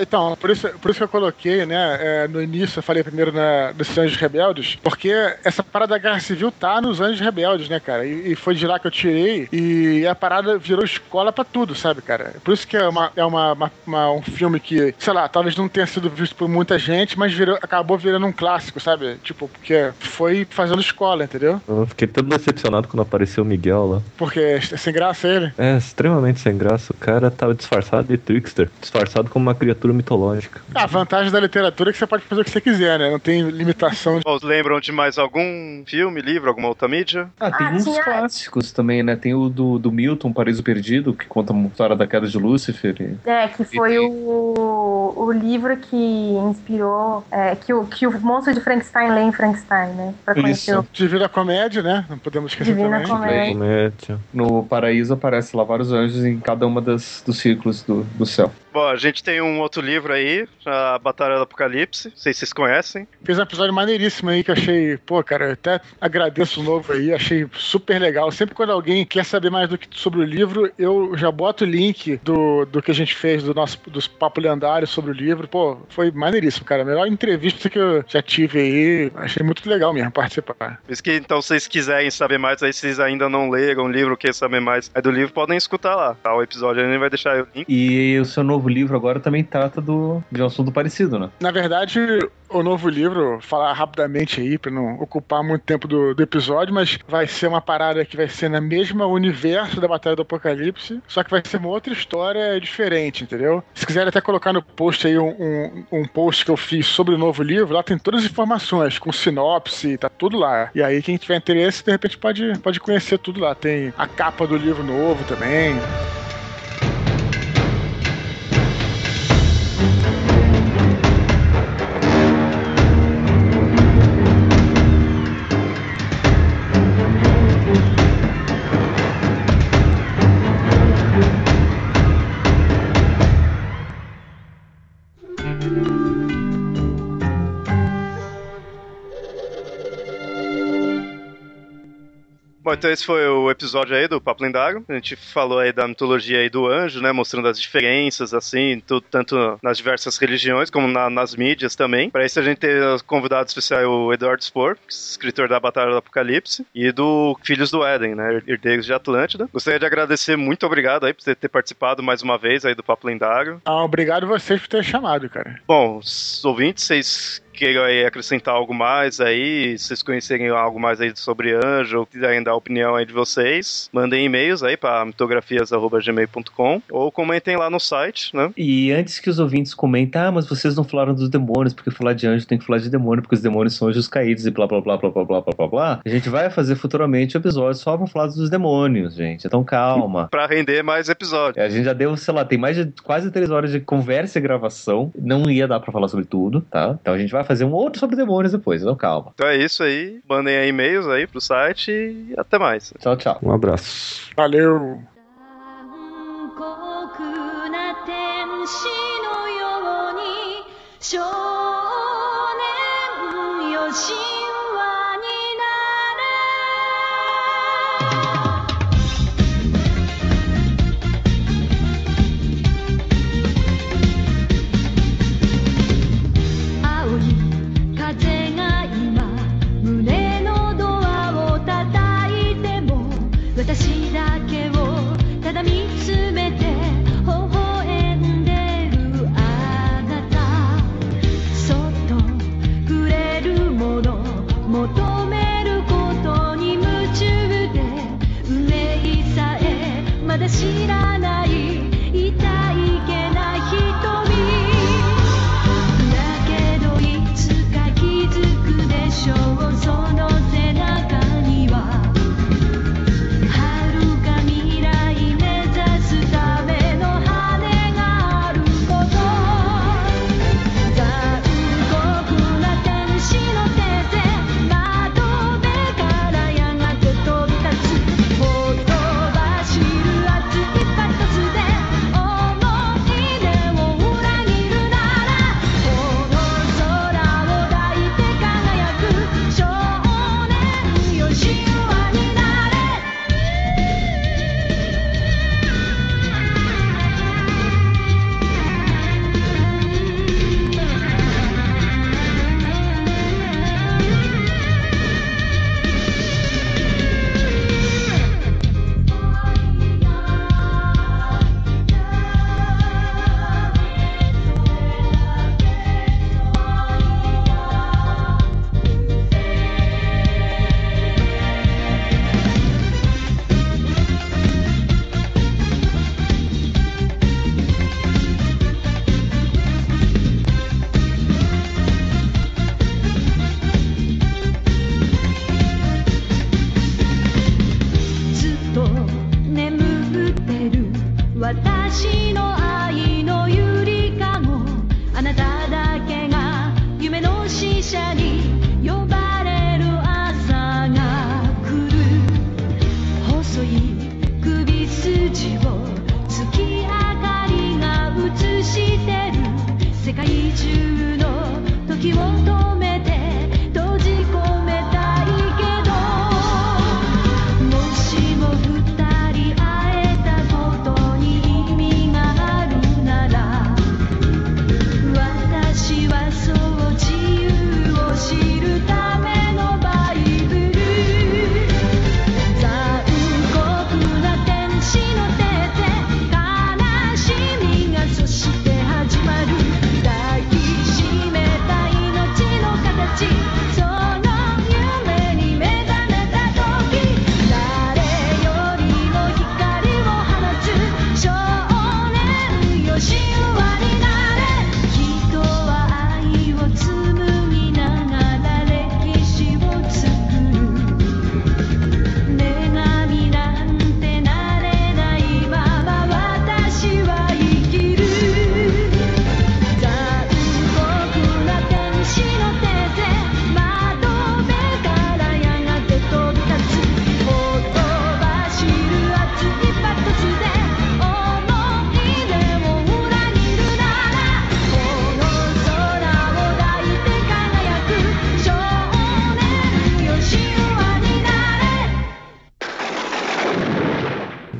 Então, por isso, por isso que eu coloquei, né, é, no início, eu falei primeiro na, dos Anjos Rebeldes, porque essa parada da Guerra Civil tá nos Anjos Rebeldes, né, cara? E, e foi de lá que eu tirei, e a parada virou escola para tudo, sabe, cara? Por isso que é, uma, é uma, uma, uma, um filme que, sei lá, talvez não tenha sido visto por muita gente, mas virou, acabou virando um clássico, sabe? Tipo, porque foi fazendo escola, entendeu? Eu fiquei todo decepcionado quando apareceu o Miguel lá. Porque é sem graça ele? É, extremamente sem graça. O cara tava disfarçado de trickster, disfarçado como uma criatura mitológica. A vantagem da literatura é que você pode fazer o que você quiser, né? Não tem limitação. Ou lembram de mais algum filme, livro, alguma outra mídia? Ah, tem ah, uns tinha... clássicos também, né? Tem o do, do Milton, Paraíso Perdido, que conta a história da queda de Lúcifer. É, que foi o, o livro que inspirou, é, que, o, que o monstro de Frankenstein lê em Frankenstein, né? Pra conhecer Isso. O... Divina Comédia, né? Não podemos esquecer Divina também. Comédia. Comédia. No Paraíso aparece lá vários anjos em cada uma das, dos círculos do, do céu. Bom, a gente tem um outro livro aí, a Batalha do Apocalipse, não sei se vocês conhecem. Fez um episódio maneiríssimo aí que eu achei, pô, cara, até agradeço o novo aí, achei super legal. Sempre quando alguém quer saber mais do que sobre o livro, eu já boto o link do, do que a gente fez, do nosso, dos papo lendários sobre o livro. Pô, foi maneiríssimo, cara. A melhor entrevista que eu já tive aí. Achei muito legal mesmo participar. Por isso que, então, se vocês quiserem saber mais, aí vocês ainda não leram o livro, querem saber mais é do livro, podem escutar lá. Tá? O episódio a gente vai deixar o link. E o seu novo livro agora também trata do, de um assunto parecido, né? Na verdade, o novo livro, falar rapidamente aí, para não ocupar muito tempo do, do, episódio, mas vai ser uma parada que vai ser na mesma universo da Batalha do Apocalipse, só que vai ser uma outra história diferente, entendeu? Se quiser até colocar no post aí um, um, um, post que eu fiz sobre o novo livro, lá tem todas as informações, com sinopse, tá tudo lá. E aí, quem tiver interesse, de repente pode, pode conhecer tudo lá. Tem a capa do livro novo também. Bom, então esse foi o episódio aí do Papo Lendário. A gente falou aí da mitologia aí do anjo, né? Mostrando as diferenças, assim, tudo, tanto nas diversas religiões como na, nas mídias também. Para isso a gente tem convidado especial o Eduardo Spohr, escritor da Batalha do Apocalipse, e do Filhos do Éden, né? Herdeiros de Atlântida. Gostaria de agradecer, muito obrigado aí por ter participado mais uma vez aí do Papo Lendário. Ah, obrigado vocês por ter chamado, cara. Bom, os ouvintes, vocês queiram aí acrescentar algo mais aí, se vocês conhecerem algo mais aí sobre anjo, ou quiserem dar a opinião aí de vocês, mandem e-mails aí para mitografias.gmail.com ou comentem lá no site, né? E antes que os ouvintes comentem, ah, mas vocês não falaram dos demônios, porque falar de anjo tem que falar de demônio, porque os demônios são anjos caídos e blá blá blá blá blá blá blá blá blá. A gente vai fazer futuramente um episódio só pra falar dos demônios, gente. Então calma. pra render mais episódios. É, a gente já deu, sei lá, tem mais de quase três horas de conversa e gravação. Não ia dar pra falar sobre tudo, tá? Então a gente vai fazer um outro sobre demônios depois, então calma. Então é isso aí. Mandem aí e-mails aí pro site e até mais. Tchau, tchau. Um abraço. Valeu. 知ら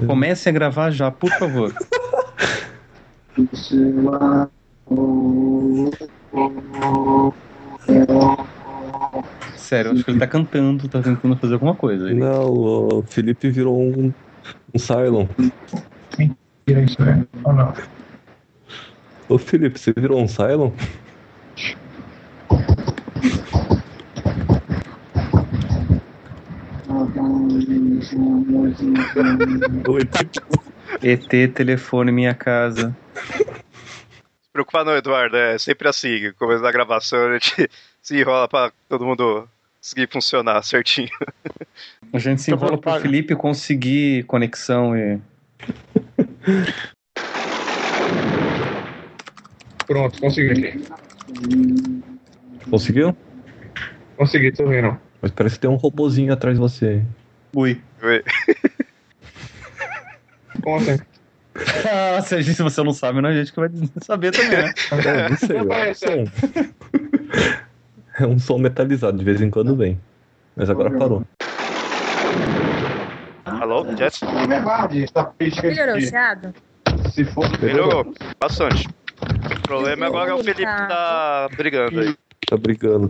Comece a gravar já, por favor. Sério, acho que ele tá cantando, tá tentando fazer alguma coisa. Ele... Não, o Felipe virou um, um Cylon. Tira isso, é. Ou não? Ô Felipe, você virou um Cylon? ET, telefone, minha casa. Se preocupa não, Eduardo. É sempre assim. Começo da gravação, a gente se enrola pra todo mundo conseguir funcionar certinho. A gente se enrola pro. Felipe conseguir conexão e. Pronto, consegui aqui. Conseguiu? Consegui, tô vendo. Mas parece que tem um robozinho atrás de você. Ui. Oi. Ontem. Ah, se, a gente, se você não sabe, não é a gente que vai saber também, né? É, não sei, é um som. É um som metalizado, de vez em quando vem. Mas agora parou. Alô, Jess? É verdade, essa Melhorou se for Melhorou bastante. O problema agora é o Felipe tá brigando aí. Tá brigando.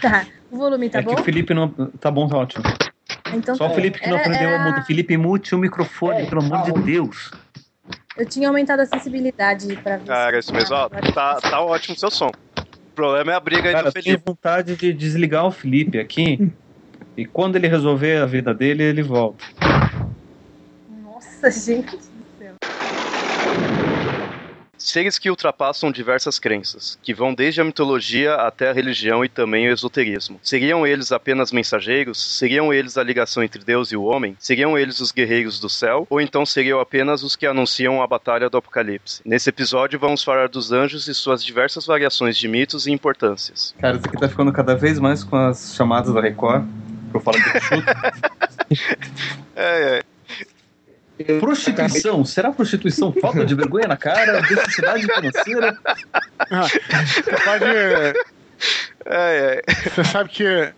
Tá. O volume tá é bom? que o Felipe não. Tá bom, tá ótimo. Então Só tá. o Felipe que não Era- aprendeu a era- muda. Felipe, mute o microfone, pelo amor de Deus. Eu tinha aumentado a sensibilidade pra ver. Ah, era isso mesmo. Ó, tá, tá ótimo o seu som. O problema é a briga aí Cara, do eu tenho Felipe. vontade de desligar o Felipe aqui. E quando ele resolver a vida dele, ele volta. Nossa, gente. Seres que ultrapassam diversas crenças, que vão desde a mitologia até a religião e também o esoterismo. Seriam eles apenas mensageiros? Seriam eles a ligação entre Deus e o homem? Seriam eles os guerreiros do céu? Ou então seriam apenas os que anunciam a batalha do Apocalipse? Nesse episódio vamos falar dos anjos e suas diversas variações de mitos e importâncias. Cara, isso aqui tá ficando cada vez mais com as chamadas da Record. Pra eu falar de chute. É, é. Prostituição. Será prostituição falta de vergonha na cara? Necessidade financeira? Você pode. É, é. Você sabe que.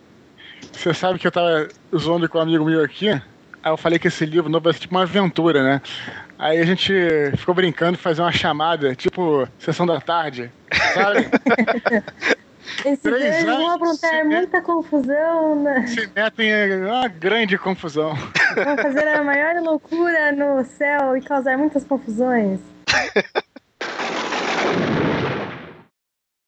Você sabe que eu tava zoando com um amigo meu aqui. Aí eu falei que esse livro novo vai ser tipo uma aventura, né? Aí a gente ficou brincando de fazer uma chamada, tipo, sessão da tarde, sabe? Esses Três dois vão aprontar muita confusão, né? Se metem em uma grande confusão. vão fazer a maior loucura no céu e causar muitas confusões.